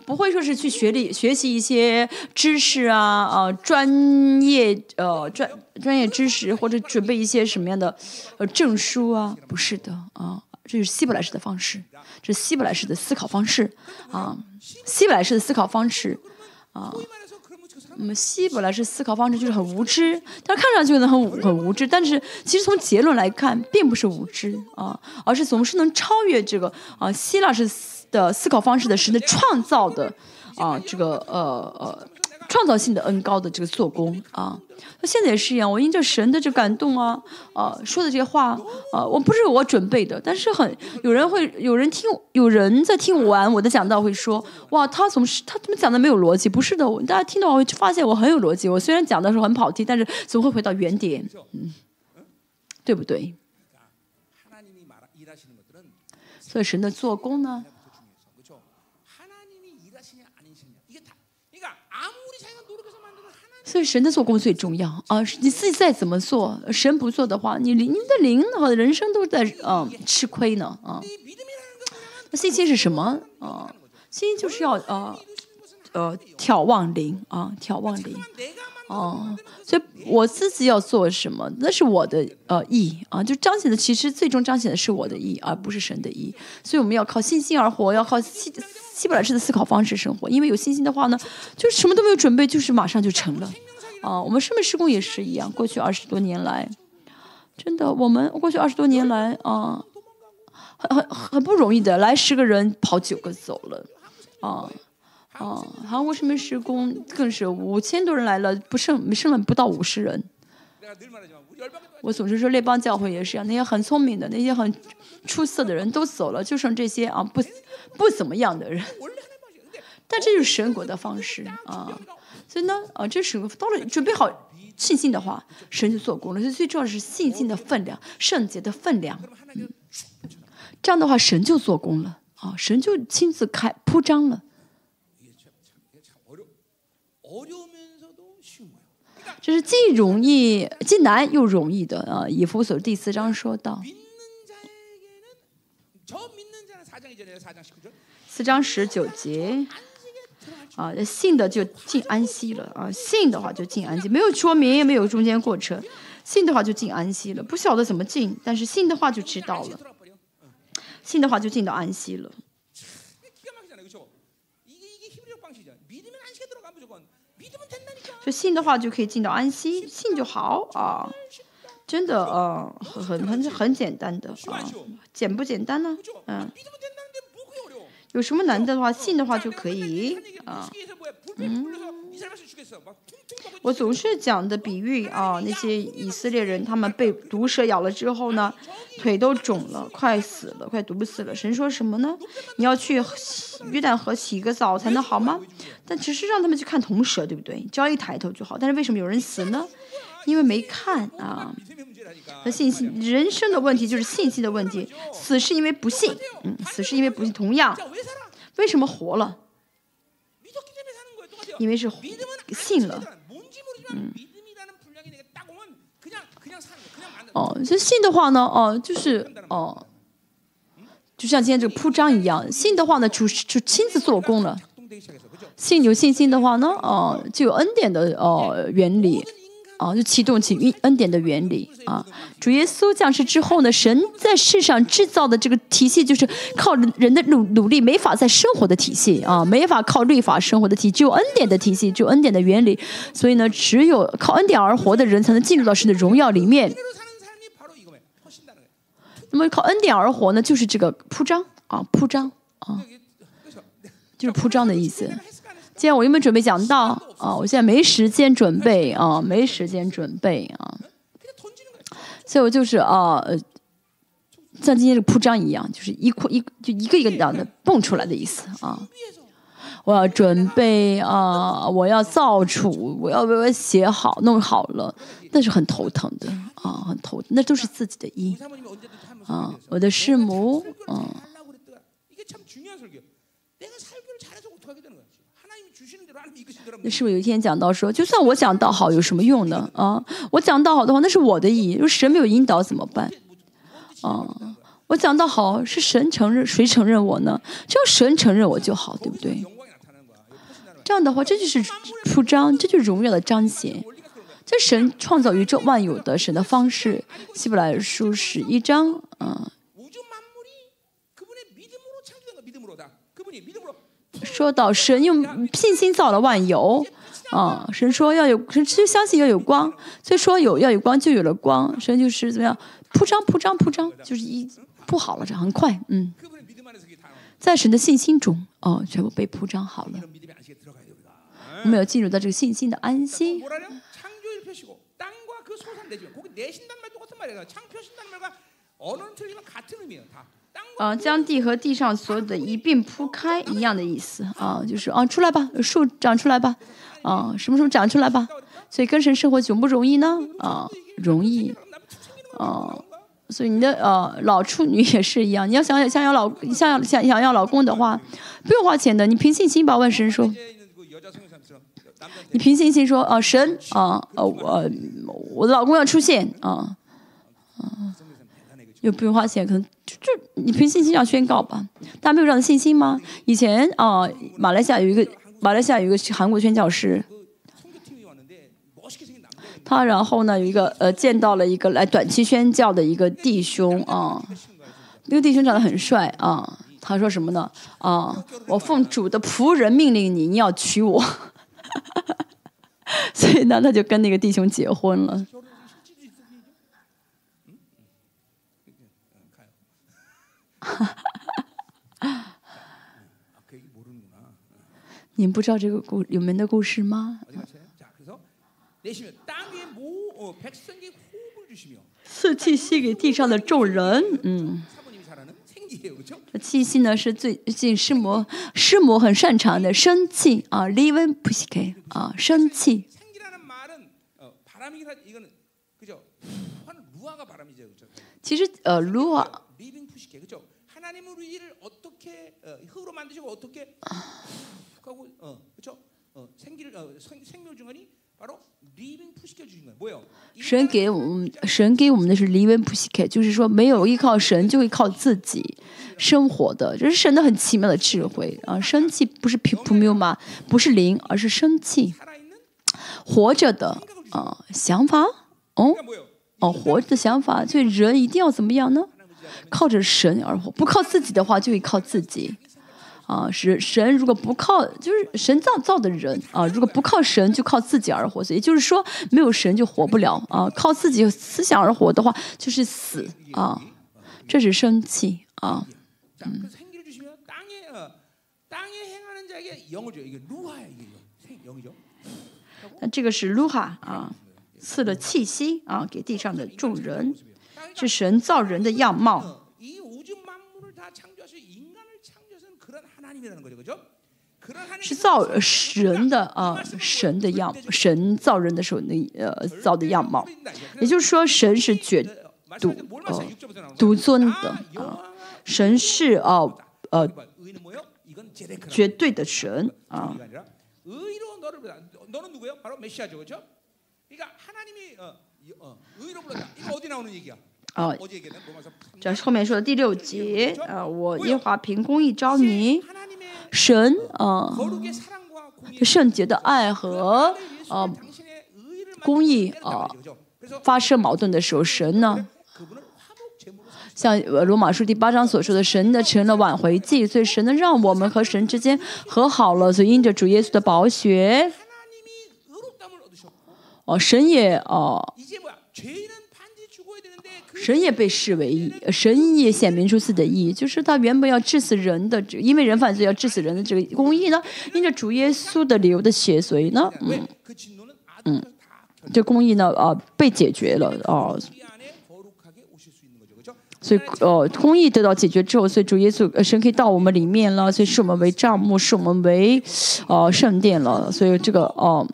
不会说是去学历学习一些知识啊，啊，专业呃，专专业知识，或者准备一些什么样的呃，证书啊，不是的啊。这是希伯来式的方式这是希伯来式的思考方式啊希伯来式的思考方式啊那么希伯来式思考方式就是很无知但是看上去呢很很无知但是其实从结论来看并不是无知啊而是总是能超越这个啊希腊式的思考方式的神的创造的啊这个呃呃创造性的恩高的这个做工啊，那现在也是一样。我因着神的这感动啊，啊说的这些话啊，我不是我准备的，但是很有人会有人听，有人在听完我的讲道会说：‘哇，他总是……’他怎么讲的？没有逻辑。不是的，大家听到会发现我很有逻辑。我虽然讲的时候很跑题，但是总会回到原点。嗯，对不对？所以神的做工呢？所以神的做工最重要啊！你自己再怎么做，神不做的话，你灵、你的灵和人生都在嗯吃亏呢啊。信心是什么啊？信心就是要呃呃眺望灵啊，眺望灵啊。所以我自己要做什么，那是我的呃意啊，就彰显的，其实最终彰显的是我的意，而不是神的意。所以我们要靠信心而活，要靠信。基本上是的思考方式生活，因为有信心的话呢，就什么都没有准备，就是马上就成了。啊，我们生命施工也是一样，过去二十多年来，真的，我们过去二十多年来啊，很很很不容易的，来十个人跑九个走了。啊啊，韩国生命施工更是五千多人来了，不剩剩了不到五十人。我总是说那帮教会也是样，那些很聪明的，那些很。出色的人都走了，就剩这些啊。不不怎么样的人，但这就是神国的方式啊。所以呢，啊，这是，到了准备好信心的话，神就做工了。所以最重要是信心的分量，圣洁的分量。这样的话，神就做工了啊。神就亲自开铺张了。这是既容易，既难又容易的啊。以弗所第四章说到。四章十九节。啊，信的就进安息了。啊，信的话就进安息，没有说明，没有中间过程，信的话就进安息了，不晓得怎么进，但是信的话就知道了，信的话就进到安息了，就信的话就可以进到安息，信就好啊，真的啊，很很很简单的啊，简不简单呢？嗯。有什么难的话，信的话就可以啊。嗯，我总是讲的比喻啊，那些以色列人他们被毒蛇咬了之后呢，腿都肿了，快死了，快毒不死了。神说什么呢？你要去约旦河洗个澡才能好吗？但只是让他们去看铜蛇，对不对？只要一抬头就好。但是为什么有人死呢？因为没看啊。那信息人生的问题就是信息的问题死是因为不信嗯死是因为不信同样为什么活了因为是信了嗯哦这信的话呢哦就是哦就像今天这个铺张一样信的话呢就是就亲自做工了信有信心的话呢哦就有恩典的哦原理啊，就启动起恩恩典的原理啊。主耶稣降世之后呢，神在世上制造的这个体系，就是靠人的努努力，没法在生活的体系啊，没法靠律法生活的体系。只有恩典的体系，只有恩典的原理。所以呢，只有靠恩典而活的人才能进入到神的荣耀里面。那么靠恩典而活呢，就是这个铺张啊，铺张啊，就是铺张的意思。现在我有没有准备讲到啊？我现在没时间准备啊，没时间准备啊。所以我就是啊，像今天的铺张一样，就是一块一就一个一个的蹦出来的意思啊。我要准备啊，我要造出，我要为我写好，弄好了。那是很头疼的啊，很头，那都是自己的因啊。我的师母啊。那是不是有一天讲到说，就算我讲道好有什么用呢？啊，我讲道好的话，那是我的意义。如果神没有引导怎么办？啊，我讲道好是神承认，谁承认我呢？只要神承认我就好，对不对？这样的话，这就是出彰，这就是荣耀的彰显。这神创造宇宙万有的神的方式，希伯来书十一章，嗯、啊。说到神用信心造了万有，啊，神说要有，就相信要有光，所以说有要有光就有了光，神就是怎么样铺张铺张铺张，就是一铺好了，这很快，嗯，在神的信心中，哦，全部被铺张好了，我们要进入到这个信心的安心。嗯，将地和地上所有的一并铺开一样的意思啊，就是啊，出来吧，树长出来吧，啊，什么时候长出来吧？所以跟神生活容不容易呢？啊，容易，啊，所以你的呃老处女也是一样，你要想想要老想要想想要老公的话，不用花钱的，你凭信心吧，问神说，你凭信心说啊，神啊，呃我我老公要出现啊啊。又不用花钱，可能就就你凭信心要宣告吧。大家没有这样的信心吗？以前啊，马来西亚有一个马来西亚有一个韩国宣教师，他然后呢有一个呃见到了一个来短期宣教的一个弟兄啊。那个弟兄长得很帅啊，他说什么呢？啊，我奉主的仆人命令，你要娶我。所以呢，他就跟那个弟兄结婚了。您不知道这个故有名的故事吗？是气息给地上的众人嗯气息呢是最近师母师母很擅长的生气啊，living pushk 啊生气。其实呃如果 하나님은 우리를 어떻게 어, 흙으로 만드시고 어떻게 하고 어, 그렇죠? 어, 생기를 어, 생, 생명 중간이 바로 리빙 푸시케 주신 거예요. 뭐예요? 神给我们，神给我们的是离文普西克，就是说没有依靠神，就会靠自己生活的，这是神的很奇妙的智慧啊！生气不是普普缪嘛，不是灵，而是生气， 살아있는 活着的啊想法，哦 그러니까 뭐예요? 哦，活着的想法，所以人一定要怎么样呢？ 靠着神而活，不靠自己的话就会靠自己啊。是神，如果不靠，就是神造造的人啊。如果不靠神，就靠自己而活。也就是说，没有神就活不了啊。靠自己思想而活的话，就是死啊。这是生气啊。那这个是卢哈啊，赐了气息啊，给地上的众人。是神造人的样貌。是造神的啊神的样神造人的时候那呃造的样貌。也就是说神是绝独呃独尊的啊神是啊呃绝对的神啊。啊，这是后面说的第六节啊，我耶华凭公义招你，神啊，圣洁的爱和啊公义啊发生矛盾的时候，神呢？像罗马书第八章所说的，神呢成了挽回祭，所以神呢让我们和神之间和好了，所以因着主耶稣的宝血，哦，神也哦，神也被视为，神也显明出自己的意义，就是他原本要致死人的，因为人犯罪要致死人的这个公义呢，因着主耶稣的流的血，所以呢，嗯，这公义呢，啊，被解决了，啊，所以，呃，公益得到解决之后，所以主耶稣，神可以到我们里面了，所以使我们为帐幕，使我们为，哦，圣殿了，所以这个，哦。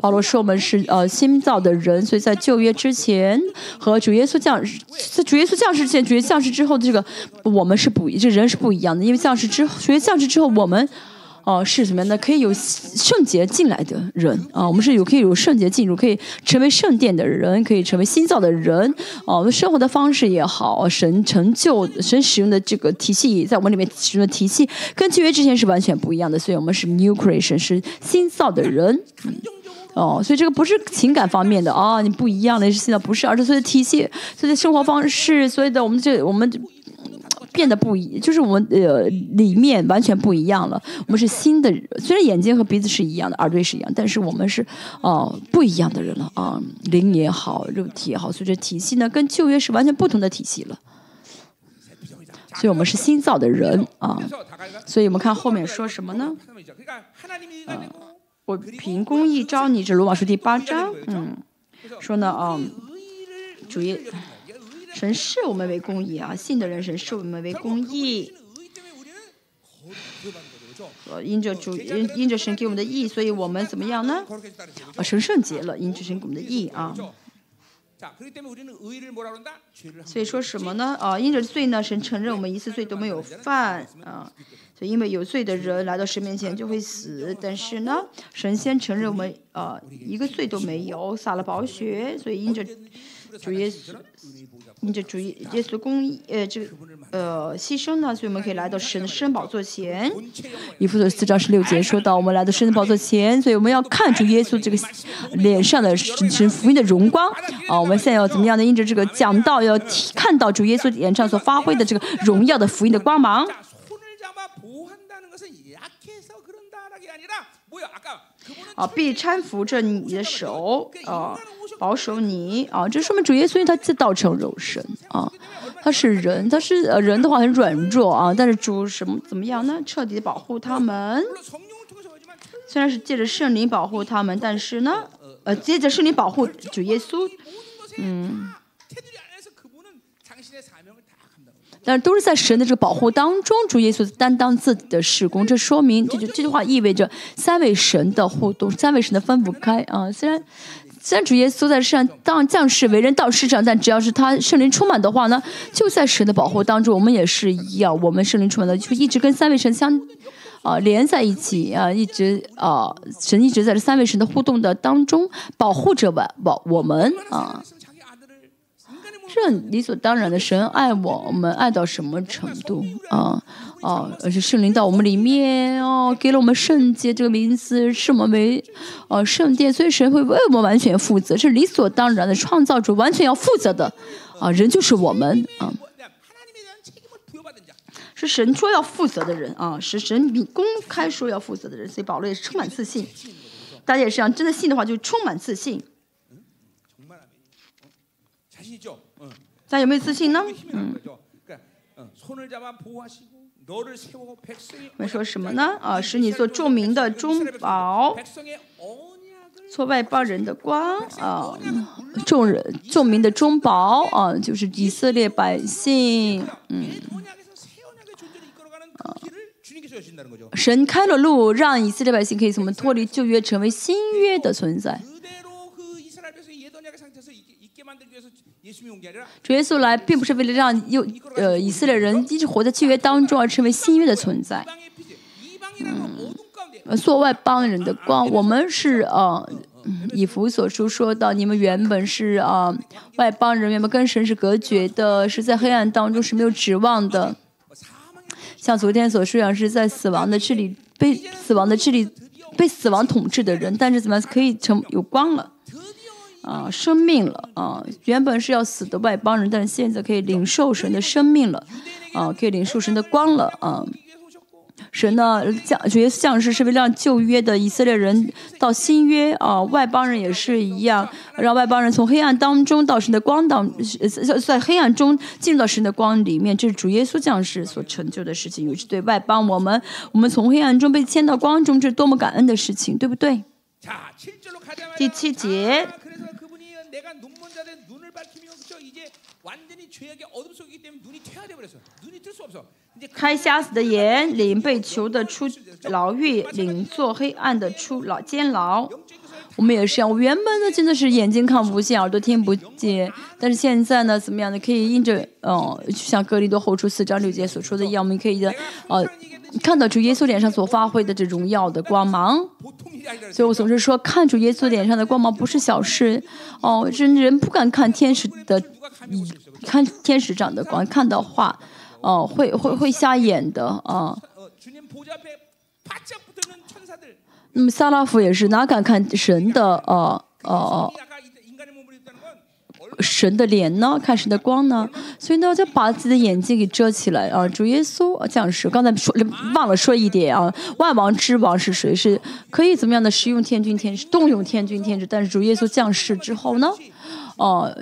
保罗说，我们是呃新造的人。所以在旧约之前和主耶稣降，在主耶稣降世之前，主耶稣降世之后的这个我们是不，这人是不一样的。因为降世之后，主耶稣降世之后，我们呃是什么样的？可以有圣洁进来的人啊，我们是有可以有圣洁进入，可以成为圣殿的人，可以成为新造的人哦。我们生活的方式也好，神成就神使用的这个体系，在我们里面使用的体系跟旧约之前是完全不一样的。所以我们是 new creation，是新造的人。哦，所以这个不是情感方面的啊，你不一样的。是现在不是，而是所以体系，所以生活方式，所以的我们就我们变得不一，就是我们呃里面完全不一样了。我们是新的，虽然眼睛和鼻子是一样的，耳朵是一样，但是我们是哦不一样的人了啊，灵也好，肉体也好，所以这体系呢跟旧约是完全不同的体系了。所以我们是新造的人啊，所以我们看后面说什么呢？啊。我凭公义招你，这罗马书第八章，嗯，说呢啊，主耶，神视我们为公义啊，信的人神视我们为公义。呃，因着主因因着神给我们的义，所以我们怎么样呢？啊，神圣洁了，因着神给我们的义啊。所以说什么呢？啊，因着罪呢，神承认我们一次罪都没有犯啊。所以因为有罪的人来到神面前就会死，但是呢，神先承认我们呃一个罪都没有，撒了宝血，所以因着主耶稣，因着主耶耶稣公义呃这个呃牺牲呢，所以我们可以来到神的圣宝座前。以弗所四章十六节说到，我们来到神的宝座前，所以我们要看主耶稣这个脸上的神福音的荣光啊！我们现在要怎么样呢？因着这个讲道，要看到主耶稣脸上所发挥的这个荣耀的福音的光芒。啊，必搀扶着你的手，啊，保守你，啊，这说明主耶稣他自道成肉身，啊，他是人，他是呃人的话很软弱啊，但是主什么怎么样呢？彻底保护他们，虽然是借着圣灵保护他们，但是呢，呃，借着圣灵保护主耶稣，嗯。但都是在神的这个保护当中，主耶稣担当自己的事工，这说明这就这句话意味着三位神的互动，三位神的分不开啊。虽然虽然主耶稣在世上当将士为人到世上，但只要是他圣灵充满的话呢，就在神的保护当中，我们也是一样，我们圣灵充满的就一直跟三位神相。啊，连在一起啊，一直啊，神一直在这三位神的互动的当中保护着我，我我们啊，这理所当然的，神爱我们爱到什么程度啊？哦、啊，而且圣灵到我们里面哦，给了我们圣洁这个名字，是我们为呃、圣殿，所以神会为我们完全负责，是理所当然的，创造主完全要负责的啊，人就是我们啊。是神说要负责的人啊，是神明公开说要负责的人，所以保罗也是充满自信。大家也是这样，真的信的话就充满自信。咱有没有自信呢？嗯。我们说什么呢？啊，使你做著名的中保，做外邦人的光啊，众人著名的中保啊，就是以色列百姓。嗯。啊。神开了路，让以色列百姓可以从我们脱离旧约，成为新约的存在。主耶稣来并不是为了让又呃以色列人一直活在契约当中，而成为新约的存在。嗯，做外邦人的光，我们是呃，以弗所书说到，你们原本是呃外邦人，原本跟神是隔绝的，是在黑暗当中是没有指望的。像昨天所说一样，是在死亡的治理被死亡的治理被死亡统治的人，但是怎么可以成有光了？啊，生命了，啊，原本是要死的外邦人，但是现在可以领受神的生命了，啊，可以领受神的光了。啊。神呢，降，主耶稣降世是为了让旧约的以色列人到新约，啊，外邦人也是一样，让外邦人从黑暗当中到神的光当，呃，在黑暗中进入到神的光里面，这是主耶稣降世所成就的事情，尤其对外邦，我们我们从黑暗中被牵到光中，这是多么感恩的事情，对不对？第七节，开瞎子的眼，领被囚的出牢狱，领坐黑暗的出牢监牢。我们也是啊，我原本呢真的是眼睛看不见，耳朵听不见，但是现在呢怎么样呢可以印着？嗯，像格里多后出四张六杰所说的一样，我们可以的，哦。看得出耶稣脸上所发挥的这种耀的光芒。所以我总是说看出耶稣脸上的光芒不是小事。哦人人不敢看天使的看天使长的光看的话哦会会会瞎眼的啊那么萨拉夫也是哪敢看神的哦哦哦。神的脸呢？看神的光呢？所以呢，就把自己的眼睛给遮起来啊！主耶稣降世，刚才说忘了说一点啊，万王之王是谁？是可以怎么样的使用天君天使，动用天君天使？但是主耶稣降世之后呢，哦、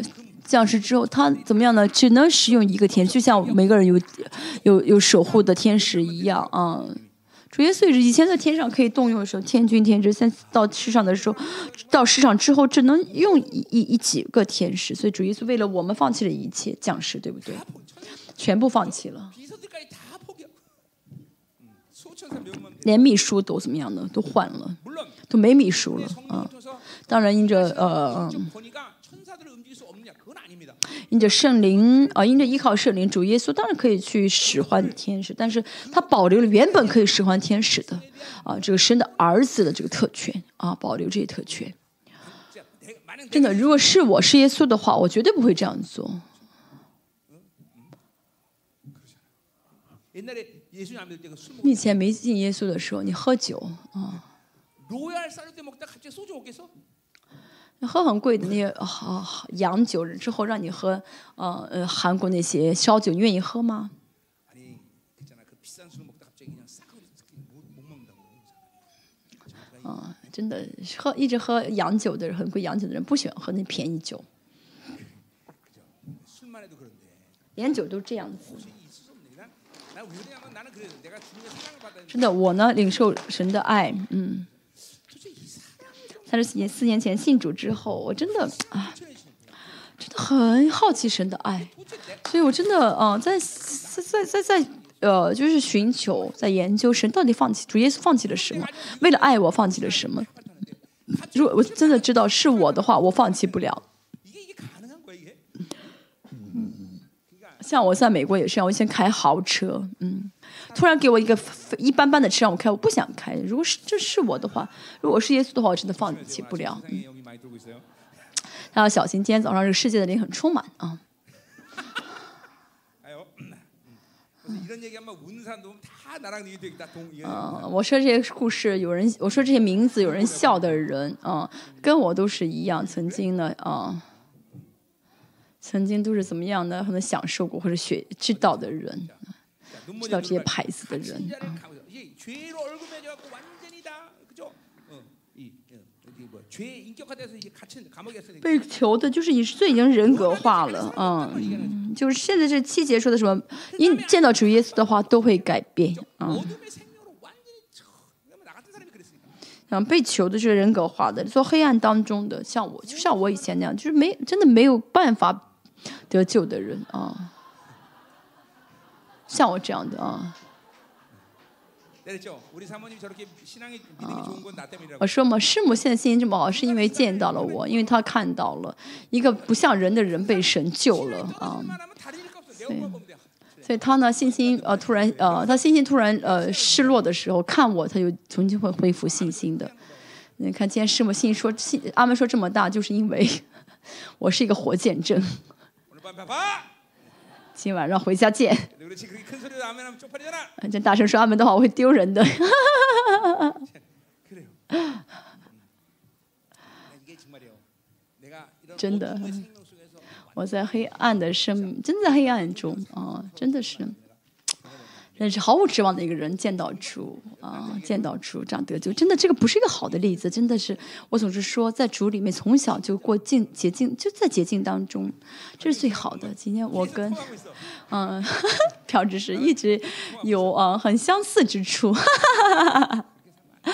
降世之后，他怎么样呢？只能使用一个天，就像每个人有有有守护的天使一样啊。主耶稣以前在天上可以动用的时候，天君天职；三到世上的时候，到世上之后只能用一一,一几个天使。所以主耶稣为了我们放弃了一切将士，对不对？全部放弃了，连秘书都怎么样的都换了，都没秘书了啊。当然，因着呃嗯。因着圣灵啊，因着依靠圣灵主耶稣，当然可以去使唤天使，但是他保留了原本可以使唤天使的啊，这个神的儿子的这个特权啊，保留这些特权。真的，如果是我是耶稣的话，我绝对不会这样做。以前没信耶稣的时候，你喝酒啊。喝很贵的那些好洋酒之后，让你喝，呃呃韩国那些烧酒，你愿意喝吗？啊，真的，喝一直喝洋酒的人，很贵洋酒的人不喜欢喝那便宜酒。连酒都这样子。真的，我呢，领受神的爱，嗯。三十四年四年前信主之后，我真的啊，真的很好奇神的爱，所以我真的啊，在在在在在呃，就是寻求在研究神到底放弃主耶稣放弃了什么，为了爱我放弃了什么。如果我真的知道是我的话，我放弃不了。像我在美国也是，我先开豪车，嗯。突然给我一个一般般的车让我开，我不想开。如果是这是我的话，如果是耶稣的话，我真的放弃不了。嗯，大家小心，今天早上这个世界的灵很充满啊。啊，我说这些故事，有人我说这些名字，有人笑的人啊，跟我都是一样，曾经呢啊，曾经都是怎么样的，可能享受过或者学知道的人。知道这些牌子的人，被囚的就是你，罪已经人格化了，嗯，就是现在是七节说的什么，因见到主耶稣的话都会改变，嗯，被囚的就是人格化的，做黑暗当中的，像我，就像我以前那样，就是没真的没有办法得救的人啊。像我这样的啊。啊，我说嘛，师母现在心情这么好，是因为见到了我，因为他看到了一个不像人的人被神救了啊。对。所以他呢，信心呃突然呃，他信心突然呃失落的时候，看我他就重新会恢复信心的。你看，今天师母信说信阿门说这么大，就是因为 我是一个活见证。今晚上回家见。这大声说阿门的话我会丢人的真的我在黑暗的生真的黑暗中啊真的是但是毫无指望的一个人见到主啊，见到主这样得救，真的这个不是一个好的例子，真的是我总是说，在主里面从小就过净洁净，就在洁净当中，这是最好的。今天我跟嗯 朴志是一直有啊、很相似之处，哈哈哈哈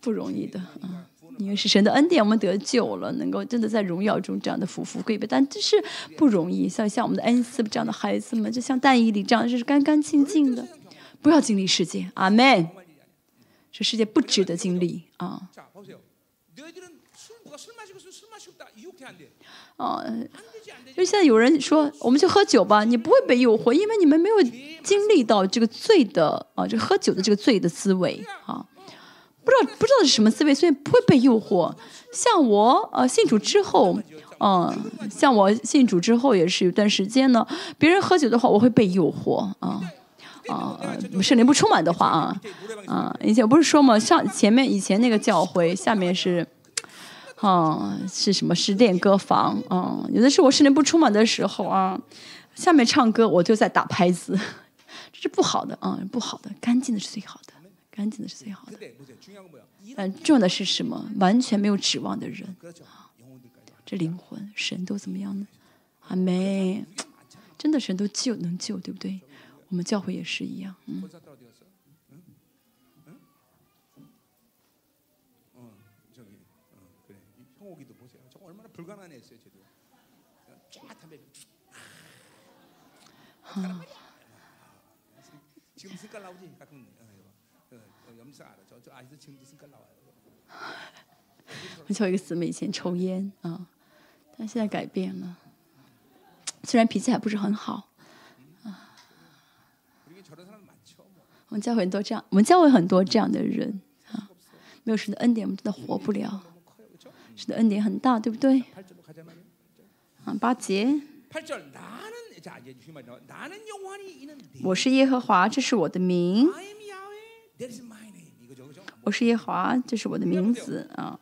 不容易的，嗯。因为是神的恩典，我们得救了，能够真的在荣耀中这样的福富贵贵，但这是不容易。像像我们的恩赐这样的孩子们，就像戴伊里这样，就是干干净净的，不要经历世界。阿门。这世界不值得经历啊。啊，就现在有人说，我们去喝酒吧，你不会被诱惑，因为你们没有经历到这个醉的啊，这喝酒的这个醉的滋味啊。不知道不知道是什么滋味所以不会被诱惑。像我呃信主之后嗯像我信主之后也是有段时间呢别人喝酒的话我会被诱惑啊啊呃圣灵不充满的话啊啊以前不是说嘛像前面以前那个教会下面是啊是什么失恋歌房嗯有的是我圣灵不充满的时候啊下面唱歌我就在打拍子 这是不好的啊不好的干净的是最好的。安静的是最好的。重要的是什么？完全没有指望的人。这灵魂神都怎么样呢？还没真的神都救能救对不对？我们教会也是一样嗯 我叫一个姊妹以前抽烟啊，但现在改变了，虽然脾气还不是很好啊。我们教会很多这样，我们教会很多这样的人啊，没有神的恩典，我们真的活不了。神的恩典很大，对不对？啊，八节。我是耶和华，这是我的名。我是叶华，这是我的名字啊。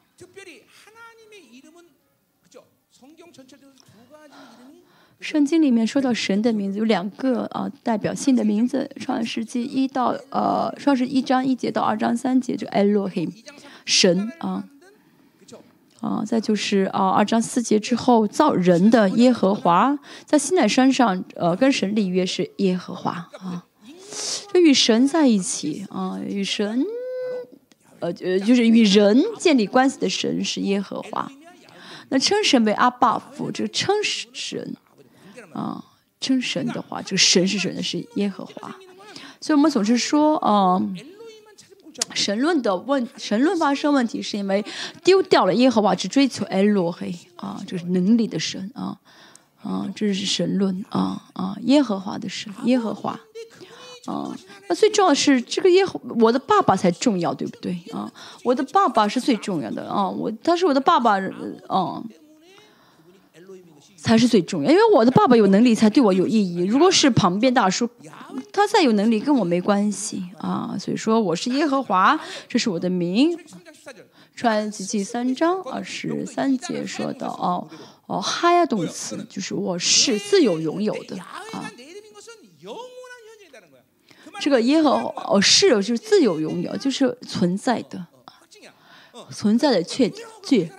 圣经里面说到神的名字有两个啊，代表性的名字，创世纪一到呃，创世一章一节到二章三节，就埃洛 him 神啊啊，再就是啊，二章四节之后造人的耶和华，在西奈山上呃跟神立约是耶和华啊，就与神在一起啊，与神。呃，就是与人建立关系的神是耶和华。那称神为阿巴父，就称神。啊，称神的话，就神是谁呢？是耶和华。所以我们总是说，啊，神论的问，神论发生问题是因为丢掉了耶和华，只追求哎，罗黑，啊，就是能力的神。啊，啊，这是神论。啊，啊，耶和华的神，耶和华。啊，那最重要是这个耶和我的爸爸才重要，对不对？啊，我的爸爸是最重要的啊，我，他是我的爸爸，嗯，才是最重要，因为我的爸爸有能力，才对我有意义。如果是旁边大叔，他再有能力，跟我没关系啊。所以说，我是耶和华，这是我的名。传七七三章二十三节说到，哦哦，嗨呀，动词就是我是自有拥有的啊。这个耶和哦是友就是自有拥有就是存在的存在的确据。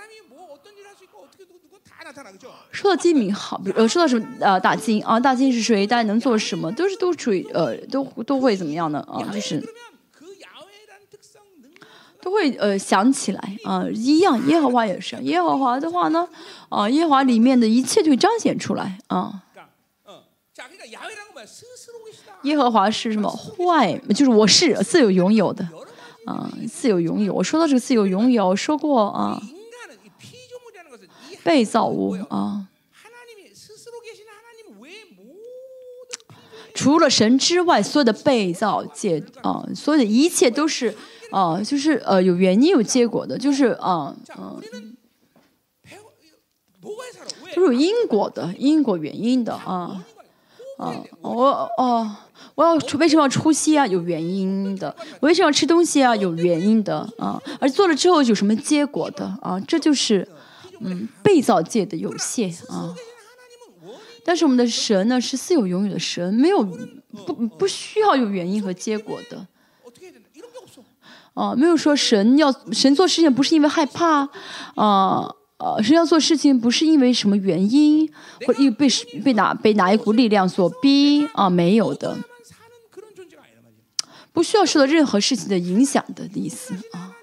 说到金敏好比如说到什么呃大金啊大金是谁大家能做什么？都是都处于呃都都会怎么样呢？啊就是都会呃想起来啊一样耶和华也是。耶和华的话呢啊耶华里面的一切就彰显出来啊。嗯耶和华是什么坏？就是我是自有拥有的，啊，自有拥有。我说到这个“自有拥有”，说过啊，被造物啊，除了神之外，所有的被造界啊，所有的一切都是啊，就是呃，有原因有结果的，就是啊，嗯，都是有因果的，因果原因的啊。啊，我哦，我要出，为什么要出息啊？有原因的。我为什么要吃东西啊？有原因的啊。而做了之后有什么结果的啊？这就是嗯，被造界的有限啊。但是我们的神呢，是自有永远的神，没有不不需要有原因和结果的。哦，没有说神要神做事情，不是因为害怕啊。呃，是要做事情，不是因为什么原因，或被被哪被哪一股力量所逼啊？没有的，不需要受到任何事情的影响的意思啊。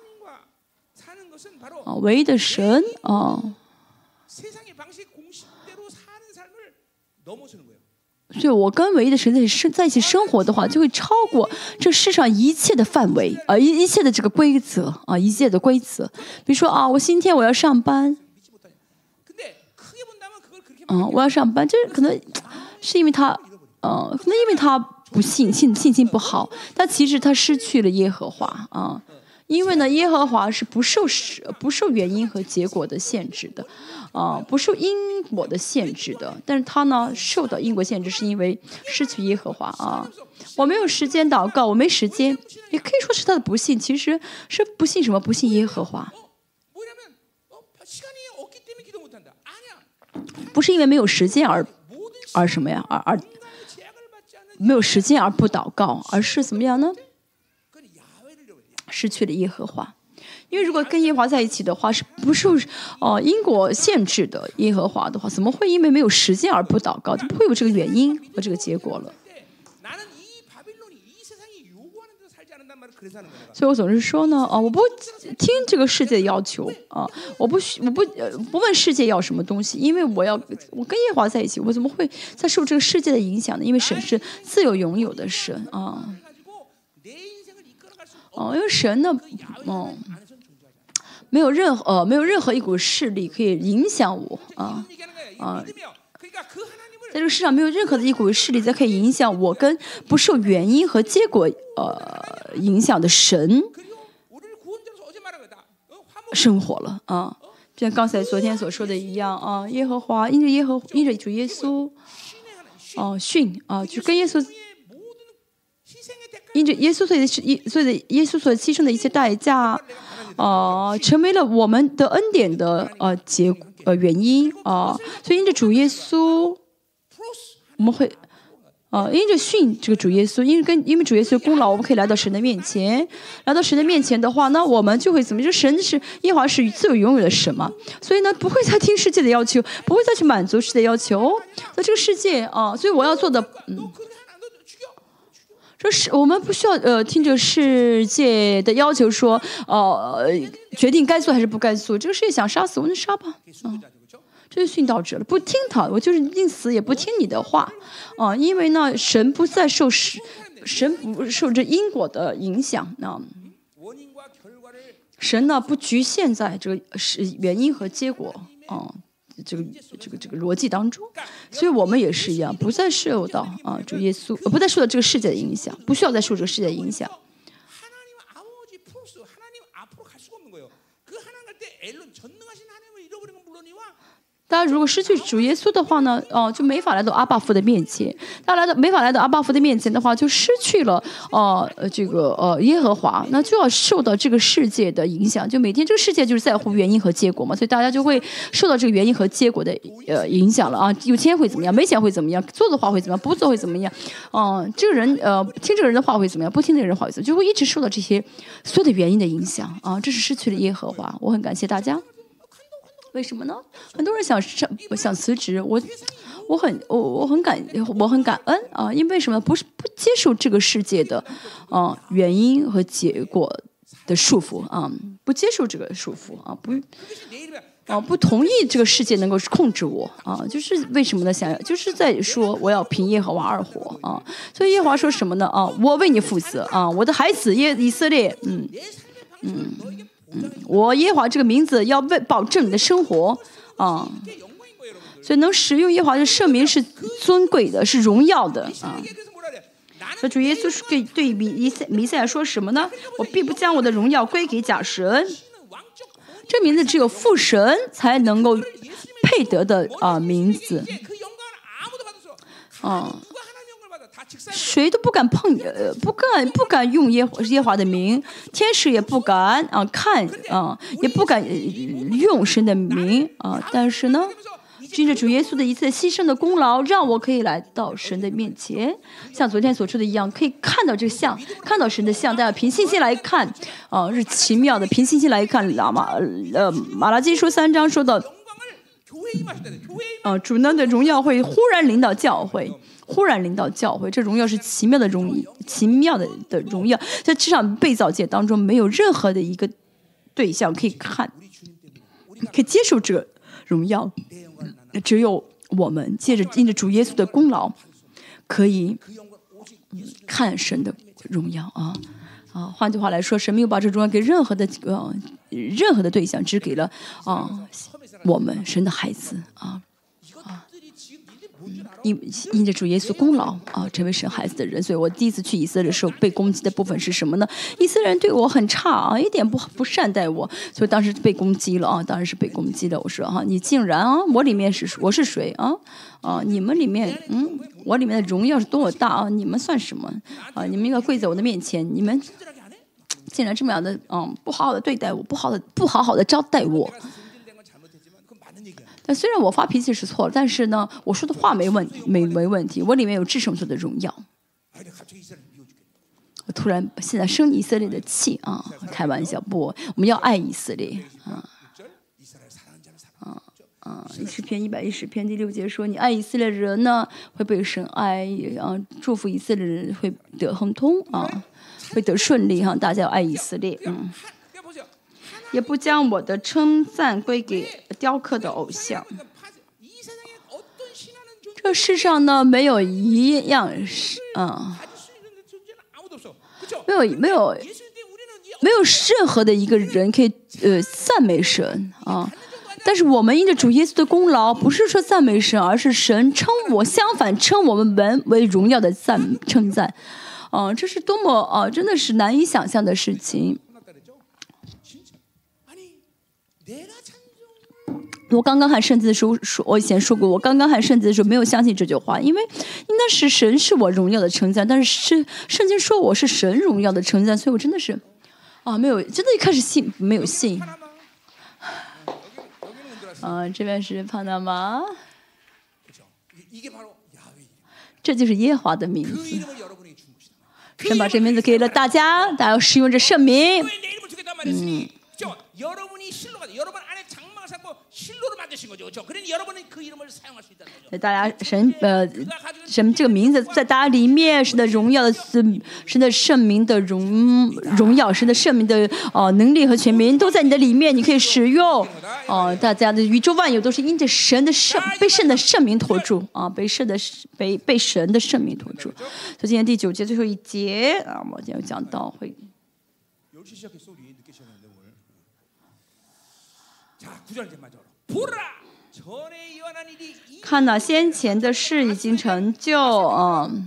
啊，唯一的神啊，所以我跟唯一的神在生在一起生活的话，就会超过这世上一切的范围啊，一一切的这个规则啊，一切的规则。比如说啊，我今天我要上班。嗯，我要上班，就是可能是因为他，嗯，可能因为他不信信信心不好，但其实他失去了耶和华啊。因为呢，耶和华是不受时不受原因和结果的限制的，啊、不受因果的限制的。但是他呢，受到因果限制，是因为失去耶和华啊。我没有时间祷告，我没时间，也可以说是他的不信，其实是不信什么？不信耶和华，不是因为没有时间而，而什么呀？而而没有时间而不祷告，而是怎么样呢？失去了耶和华，因为如果跟耶和华在一起的话，是不受哦因果限制的。耶和华的话，怎么会因为没有时间而不祷告？就不会有这个原因和这个结果了。所以我总是说呢啊我不听这个世界的要求啊我不需我不呃不问世界要什么东西因为我要我跟叶华在一起我怎么会在受这个世界的影响呢？因为神是自有拥有的神啊。哦因为神呢哦没有任何呃没有任何一股势力可以影响我啊啊。在这个世上没有任何的一股势力在可以影响我跟不受原因和结果呃影响的神生活了啊！就像刚才昨天所说的一样啊，耶和华因着耶和因着主耶稣哦训啊，就跟耶稣因着耶稣所的所的耶稣所牺牲的一些代价啊，成为了我们的恩典的呃结呃原因啊，所以因着主耶稣。我们会，啊，因着信这个主耶稣，因为跟因为主耶稣功劳，我们可以来到神的面前。来到神的面前的话，那我们就会怎么？就神是耶和华是自由拥有的神嘛，所以呢，不会再听世界的要求，不会再去满足世界的要求。那这个世界啊，所以我要做的，嗯。就是我们不需要呃听这个世界的要求说，呃，决定该做还是不该做。这个世界想杀死我们就杀吧，嗯、就是殉道者了不听他我就是宁死也不听你的话。啊因为呢神不再受世神不受这因果的影响那神呢不局限在这个是原因和结果啊这个这个这个逻辑当中。所以我们也是一样不再受到啊主耶稣不再受到这个世界的影响不需要再受这个世界的影响。大家如果失去主耶稣的话呢，哦、就没法来到阿爸父的面前。大家来到没法来到阿爸父的面前的话，就失去了呃呃这个呃耶和华，那就要受到这个世界的影响。就每天这个世界就是在乎原因和结果嘛，所以大家就会受到这个原因和结果的呃影响了啊。有钱会怎么样？没钱会怎么样？做的话会怎么样？不做会怎么样？嗯、这个人呃听这个人的话会怎么样？不听这个人话会怎么样？就会一直受到这些所有的原因的影响啊。这是失去了耶和华。我很感谢大家。为什么呢？很多人想上，想辞职。我我很我我很感我很感恩啊，因为什么？不是不接受这个世界的啊原因和结果的束缚啊，不接受这个束缚啊，不啊，不同意这个世界能够控制我啊。就是为什么呢？想要就是在说我要凭耶和华而活啊。所以耶和华说什么呢？啊，我为你负责啊。我的孩子耶以色列嗯嗯。我耶华这个名字要为保证你的生活啊。所以能使用耶华的圣名是尊贵的是荣耀的啊。那主耶稣是对对比弥赛弥赛说什么呢？我并不将我的荣耀归给假神。这名字只有父神才能够配得的啊名字。啊。谁都不敢碰，呃，不敢不敢用耶耶华的名，天使也不敢啊看啊，也不敢用神的名啊。但是呢，凭着主耶稣的一次牺牲的功劳，让我可以来到神的面前，像昨天所说的一样，可以看到这个像，看到神的像。大家凭信心来看，啊，是奇妙的。凭信心来看，马马呃马拉基书三章说到，啊，主呢的荣耀会忽然领导教会，忽然领导教会。这荣耀是奇妙的荣，奇妙的的荣耀，在这场被造界当中没有任何的一个对象可以看，可以接受这个荣耀，只有我们借着因着主耶稣的功劳，可以看神的荣耀啊！啊，换句话来说，神没有把这荣耀给任何的呃任何的对象，只给了啊。我们生的孩子啊啊。因因着主耶稣功劳啊成为生孩子的人所以我第一次去以色列的时候被攻击的部分是什么呢？以色列人对我很差啊一点不不善待我所以当时被攻击了啊当时是被攻击的我说啊你竟然啊我里面是我是谁啊？啊你们里面嗯我里面的荣耀是多么大啊你们算什么？啊你们应该跪在我的面前你们竟然这么样的嗯不好好的对待我不好的不好好的招待我。但虽然我发脾气是错了，但是呢，我说的话没问没没问题，我里面有至圣者的荣耀。我突然现在生以色列的气啊！开玩笑，不，我们要爱以色列啊啊啊！十篇一百一十篇第六节说：“你爱以色列人呢，会被神爱啊，祝福以色列人会得亨通啊，会得顺利哈！”大家要爱以色列，嗯。也不将我的称赞归给雕刻的偶像。这世上呢没有一样是嗯。没有没有没有任何的一个人可以呃赞美神啊。但是我们因着主耶稣的功劳不是说赞美神而是神称我相反称我们门为荣耀的赞称赞。啊这是多么啊真的是难以想象的事情。我刚刚还圣子的时候说，我以前说过，我刚刚还圣子的时候没有相信这句话，因为应该是神是我荣耀的称赞，但是圣圣经说我是神荣耀的称赞，所以我真的是啊，没有真的一开始信没有信。啊，这边是帕纳玛。这就是耶华的名字。神把这名字给了大家，大家要使用这圣名。嗯。大家神呃神这个名字在大家里面，神的荣耀的神神的圣名的荣荣耀，神的圣名的呃能力和权柄都在你的里面，你可以使用。哦、大家的宇宙万有都是因着神的圣被圣的圣名托住啊，被圣的被被神的圣名托住。所以今天第九节最后一节啊，我今天有讲到会看到先前的事已经成就，嗯，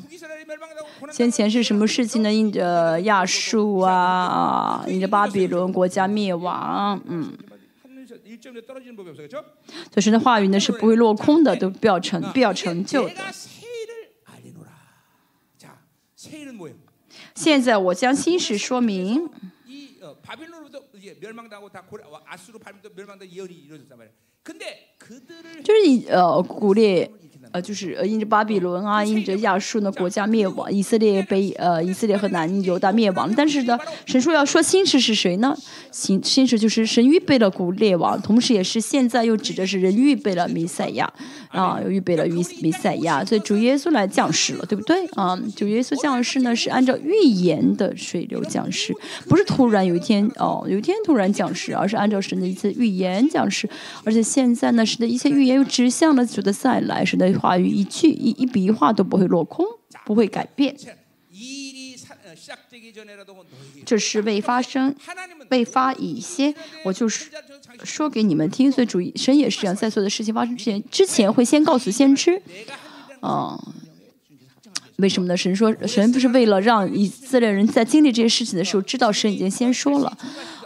先前是什么事情呢？印着亚述啊，印着巴比伦国家灭亡，嗯。就是那话语呢是不会落空的，都必要成必要成就的。现在我将心事说明。就是以呃古列，呃就是呃因着巴比伦啊，因着亚述呢国家灭亡，以色列被呃以色列和南犹大灭亡。但是呢，神说要说新世是谁呢？新新世就是神预备了古列王，同时也是现在又指的是人预备了弥赛亚。啊，又预备了弥弥赛亚，所以主耶稣来降世了，对不对啊？主耶稣降世呢是按照预言的水流降世，不是突然有一天哦，有一天突然降世，而是按照神的一次预言降世，而且现在呢，神的一切预言又指向了主的再来，神的话语一句一一笔一画都不会落空，不会改变。这是未发生，未发已先。我就是说给你们听，所以主神也是这样，在做的事情发生之前，之前会先告诉先知。嗯，为什么呢？神说，神不是为了让以色列人在经历这些事情的时候知道神已经先说了。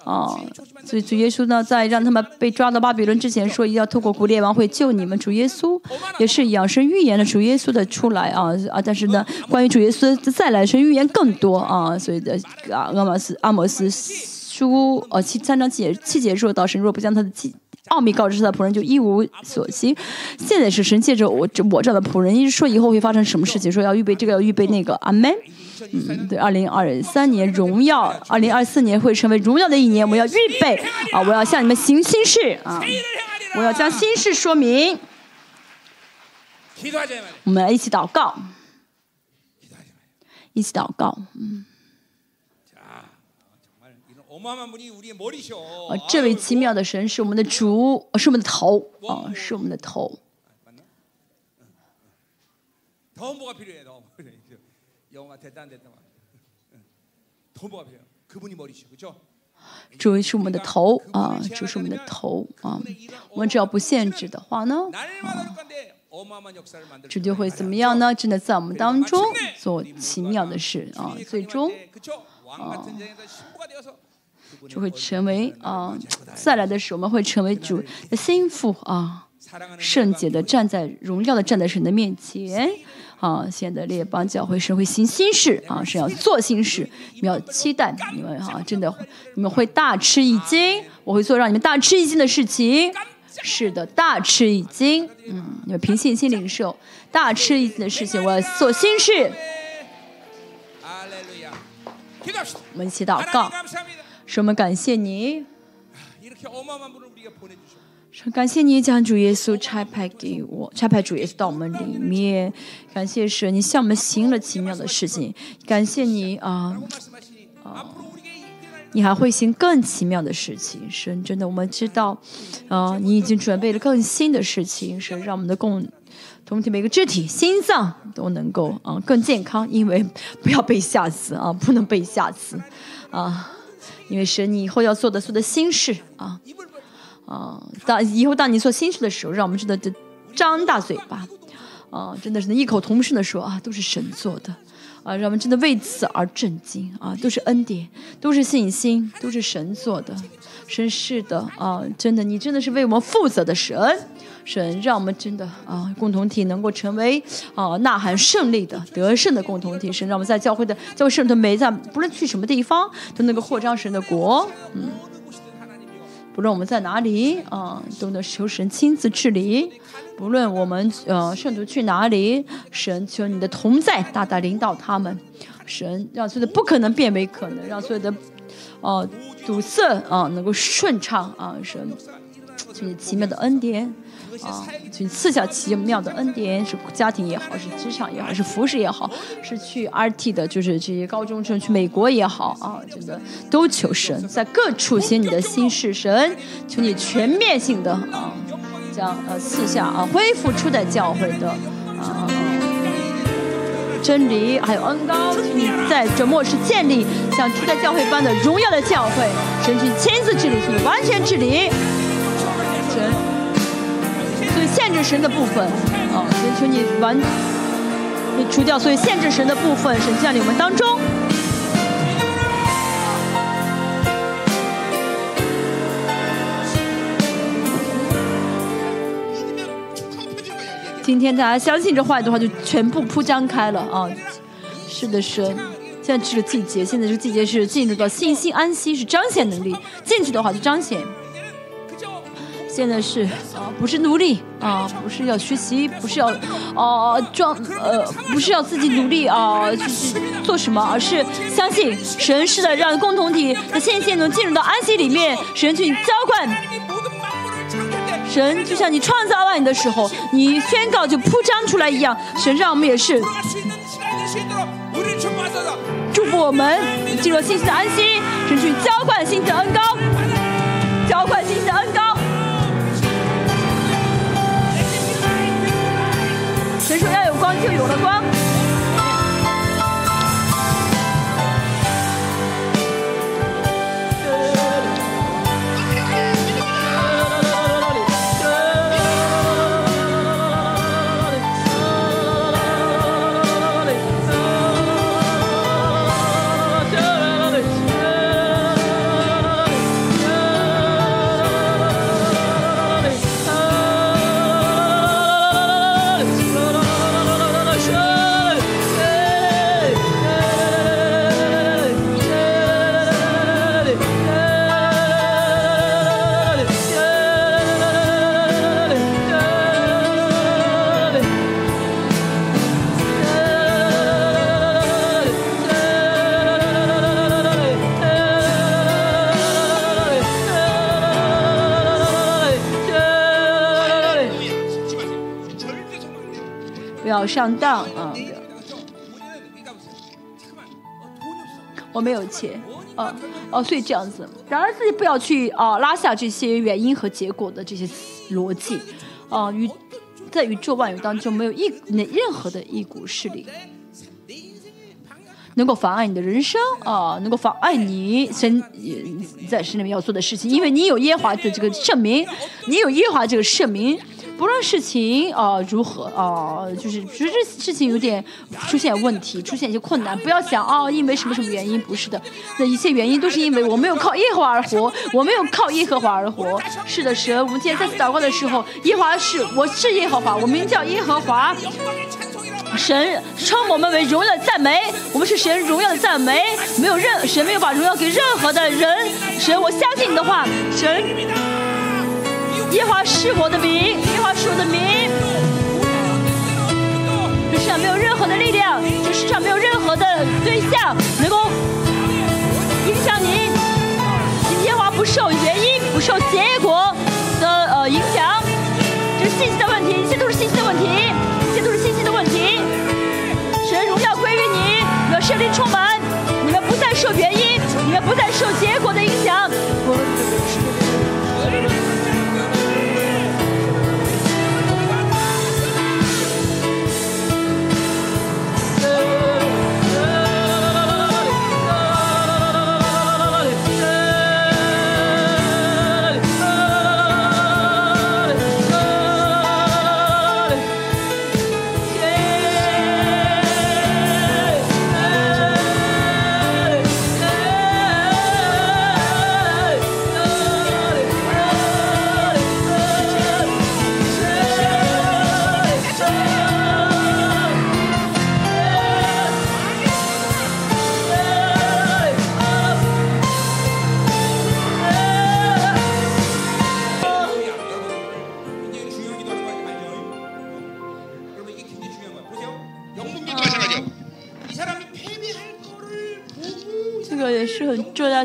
啊、所以主耶稣呢，在让他们被抓到巴比伦之前说，一定要透过古列王会救你们。主耶稣也是养生，预言了主耶稣的出来啊啊！但是呢，关于主耶稣再来，神预言更多啊，所以的啊，阿摩斯阿摩斯诸哦，七三章七节，七节说到，神若不将他的机奥秘告知他的仆人，就一无所知。现在是神借着我，这我这样的仆人，一直说以后会发生什么事情，说要预备这个，要预备那个。阿门。嗯，对，二零二三年荣耀，二零二四年会成为荣耀的一年，我们要预备啊！我要向你们行心事啊！我要将心事说明。我们来一起祷告，一起祷告，嗯。啊，这位奇妙的神是我们的主，是我们的头。啊，是我们的头。主是我们的头。啊，主是我们的头。啊，我们只要不限制的话呢，啊、主就会怎么样呢？真的在我们当中做奇妙的事。啊，最终啊。就会成为啊，再来的时候我们会成为主的心腹啊，圣洁的站在荣耀的站在神的面前啊。现在列邦教会神会行新事啊，是要做新事，你们要期待你们哈，真的你们会大吃一惊，我会做让你们大吃一惊的事情。是的，大吃一惊，嗯，你们凭信心领受大吃一惊的事情，我要做新事。我们一起祷告。神，我们感谢你，感谢你将主耶稣差派给我，差派主耶稣到我们里面。感谢神，你向我们行了奇妙的事情。感谢你啊，啊，你还会行更奇妙的事情。神，真的，我们知道啊，你已经准备了更新的事情。神，让我们的共同体每个肢体、心脏都能够啊更健康，因为不要被吓死啊，不能被吓死啊。因为神，你以后要做的所有的心事啊，啊，当以后当你做心事的时候，让我们知道这张大嘴巴，啊，真的是异口同声的说啊，都是神做的，啊，让我们真的为此而震惊啊，都是恩典，都是信心，都是神做的，神是的啊，真的，你真的是为我们负责的神。神让我们真的啊，共同体能够成为啊，呐喊胜利的、得胜的共同体。神让我们在教会的、教会圣徒每在不论去什么地方都能够扩张神的国，嗯，不论我们在哪里啊，都能求神亲自治理；不论我们呃圣徒去哪里，神求你的同在大大领导他们。神让所有的不可能变为可能，让所有的啊堵塞啊能够顺畅啊。神这你奇妙的恩典。啊，求你赐下奇妙的恩典，是家庭也好，是职场也好，是服饰也好，是去 RT 的，就是这些高中生去美国也好啊，真的都求神在各处写你的心事，神求你全面性的啊，将呃赐下啊恢复初代教会的啊。真理还有恩高，求你在这末世建立像初代教会般的荣耀的教会，神去亲自治理，去完全治理，神限制神的部分，啊，求求你完，你除掉所有限制神的部分，神降临我们当中。今天大家相信这话的话，就全部铺张开了啊！是的，神，现在这个季节，现在这个季节是进入到信心安息，是彰显能力。进去的话，就彰显。现在是啊，不是努力啊，不是要学习，不是要啊装呃，不是要自己努力啊，就是做什么，而是相信神是的，让共同体的线线能进入到安息里面，神去浇灌。神就像你创造万你的时候，你宣告就铺张出来一样，神让我们也是祝福我们进入信心的安息，神去浇灌信心的恩高，浇灌信心的恩高。神说要有光，就有了光。上当啊！我没有钱，哦哦，所以这样子。然而自己不要去啊拉下这些原因和结果的这些逻辑，啊，宇在宇宙万有当中没有一那任何的一股势力能够妨碍你的人生啊，能够妨碍你神在神里面要做的事情，因为你有耶华的这个圣名，你有耶华这个圣名。不论事情啊如何啊，就是觉得事情有点出现问题，出现一些困难，不要想啊，因为什么什么原因，不是的，那一切原因都是因为我没有靠耶和华而活，我没有靠耶和华而活。是的，神，我们今天再次祷告的时候，耶和华是我是耶和华，我名叫耶和华，神称我们为荣耀的赞美，我们是神荣耀的赞美，没有任神没有把荣耀给任何的人，神，我相信你的话，神。耶华是我的名，耶华是我的名。这世上没有任何的力量，这世上没有任何的对象能够影响你。耶华不受原因，不受结果的呃影响。这是信息的问题，一切都是信息的问题，一切都是信息的问题。神荣耀归于你，你们圣灵充满，你们不再受原因，你们不再受结果的影响。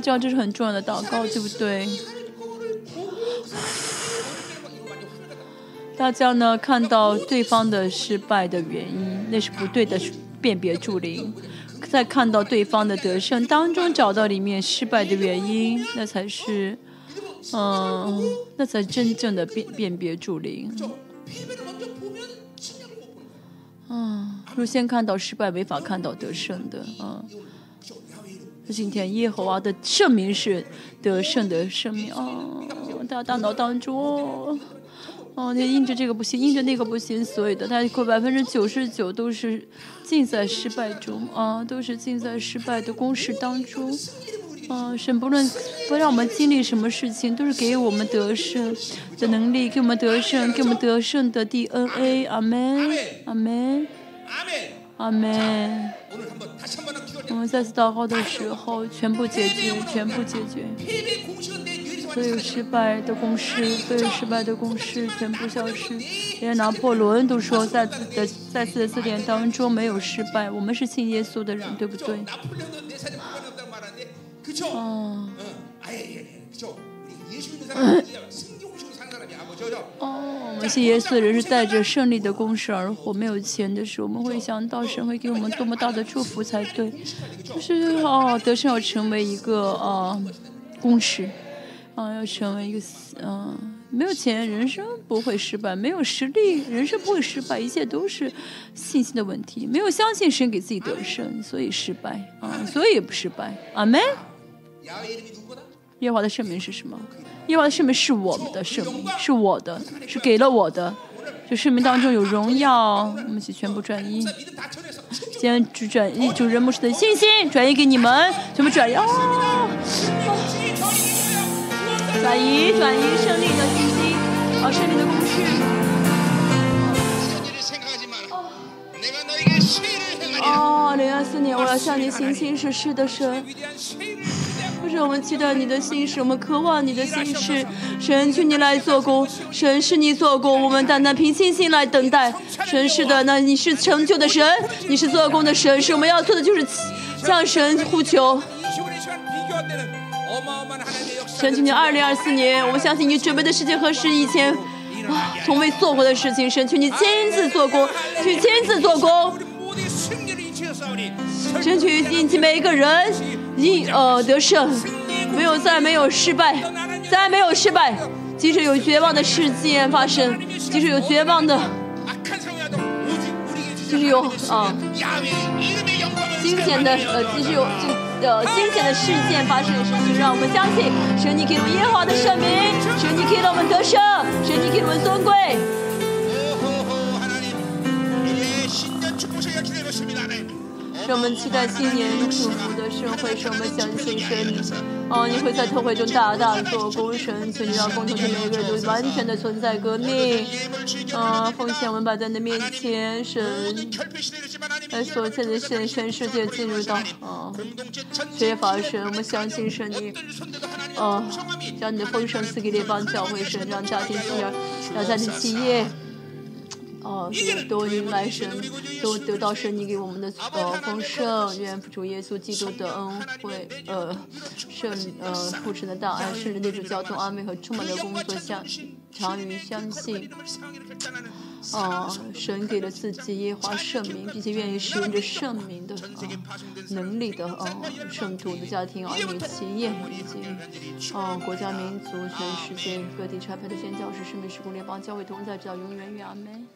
这样这是很重要的祷告，对不对？大家呢看到对方的失败的原因，那是不对的辨别助灵；在看到对方的得胜当中，找到里面失败的原因，那才是，嗯，那才真正的辨辨别助灵。嗯，若先看到失败，没法看到得胜的，嗯。今天耶和华的圣名是得胜的圣名哦，大大脑当中哦，你印着这个不行，印着那个不行，所有的他百分之九十九都是尽在失败中啊，都是尽在失败的公式当中。嗯，神不论不让我们经历什么事情，都是给我们得胜的能力，给我们得胜，给我们得胜的 DNA。阿门，阿门，阿门。我们再次祷告的时候，全部解决，全部解决。所有失败的公式，所有失败的公式全部消失。连拿破仑都说，在自己的在自己的字典当中没有失败。我们是信耶稣的人，对不对？嗯。嗯哦，我们信耶稣的人是带着胜利的公式而活。没有钱的时候，我们会想到神会给我们多么大的祝福才对。就是哦，得胜要成为一个呃公式，啊、要成为一个嗯、没有钱，人生不会失败；没有实力，人生不会失败。一切都是信心的问题。没有相信神给自己得胜，所以失败啊、所以也不失败。阿门。耶和华的圣名是什么？耶和华的圣名是我们的圣名，是我的，是给了我的。就圣名当中有荣耀，我们一起全部转移。今天主转移主人牧师的信心，转移给你们，全部转移哦、转移转移胜利的信心，哦、胜利的工具。哦，零二四年，我要向你行行是是的神。我们期待你的心事，我们渴望你的心事。神，求你来做工。神是你做工，我们单单凭信心来等待。神是的，那你是成就的神，你是做工的神。是我们要做的就是向神呼求。神，求你二零二四年，我们相信你准备的事情和是以前啊从未做过的事情。神，求你亲自做工，去亲自做工。争取引起每一个人。一呃得胜，没有再没有失败，再没有失败，即使有绝望的事件发生，即使有绝望的，即使有啊惊险的呃，即使有这呃惊险的事件发生也是，让我们相信神，你给我们耶和华的圣名，神，你给了我们得胜，神，你给我们尊贵。让我们期待新年祝福的盛会，使我们相信神。啊，你会在特会中大大的做功神，请经让共同的每个人都完全的存在。革命啊，奉献我们摆在你的面前。神，在，所见的现全世界进入到啊，缺乏神。我相信神。你啊，将你的丰盛赐给列邦教会神，让家庭需要，让家庭企业。哦，多云来神，多得到神你给我们的呃丰盛，愿付出耶稣基督的恩惠，呃，圣，呃，父神的大爱，甚至那种交通安慰和充满的工作，相长于相信。神给了自己耶华圣名，并且愿意使用这圣名的呃能力的呃圣徒的家庭，儿女企业以及呃国家民族，全世界各地，拆派的宣教士，圣杯十公联邦，教会同在，直到永远与阿门。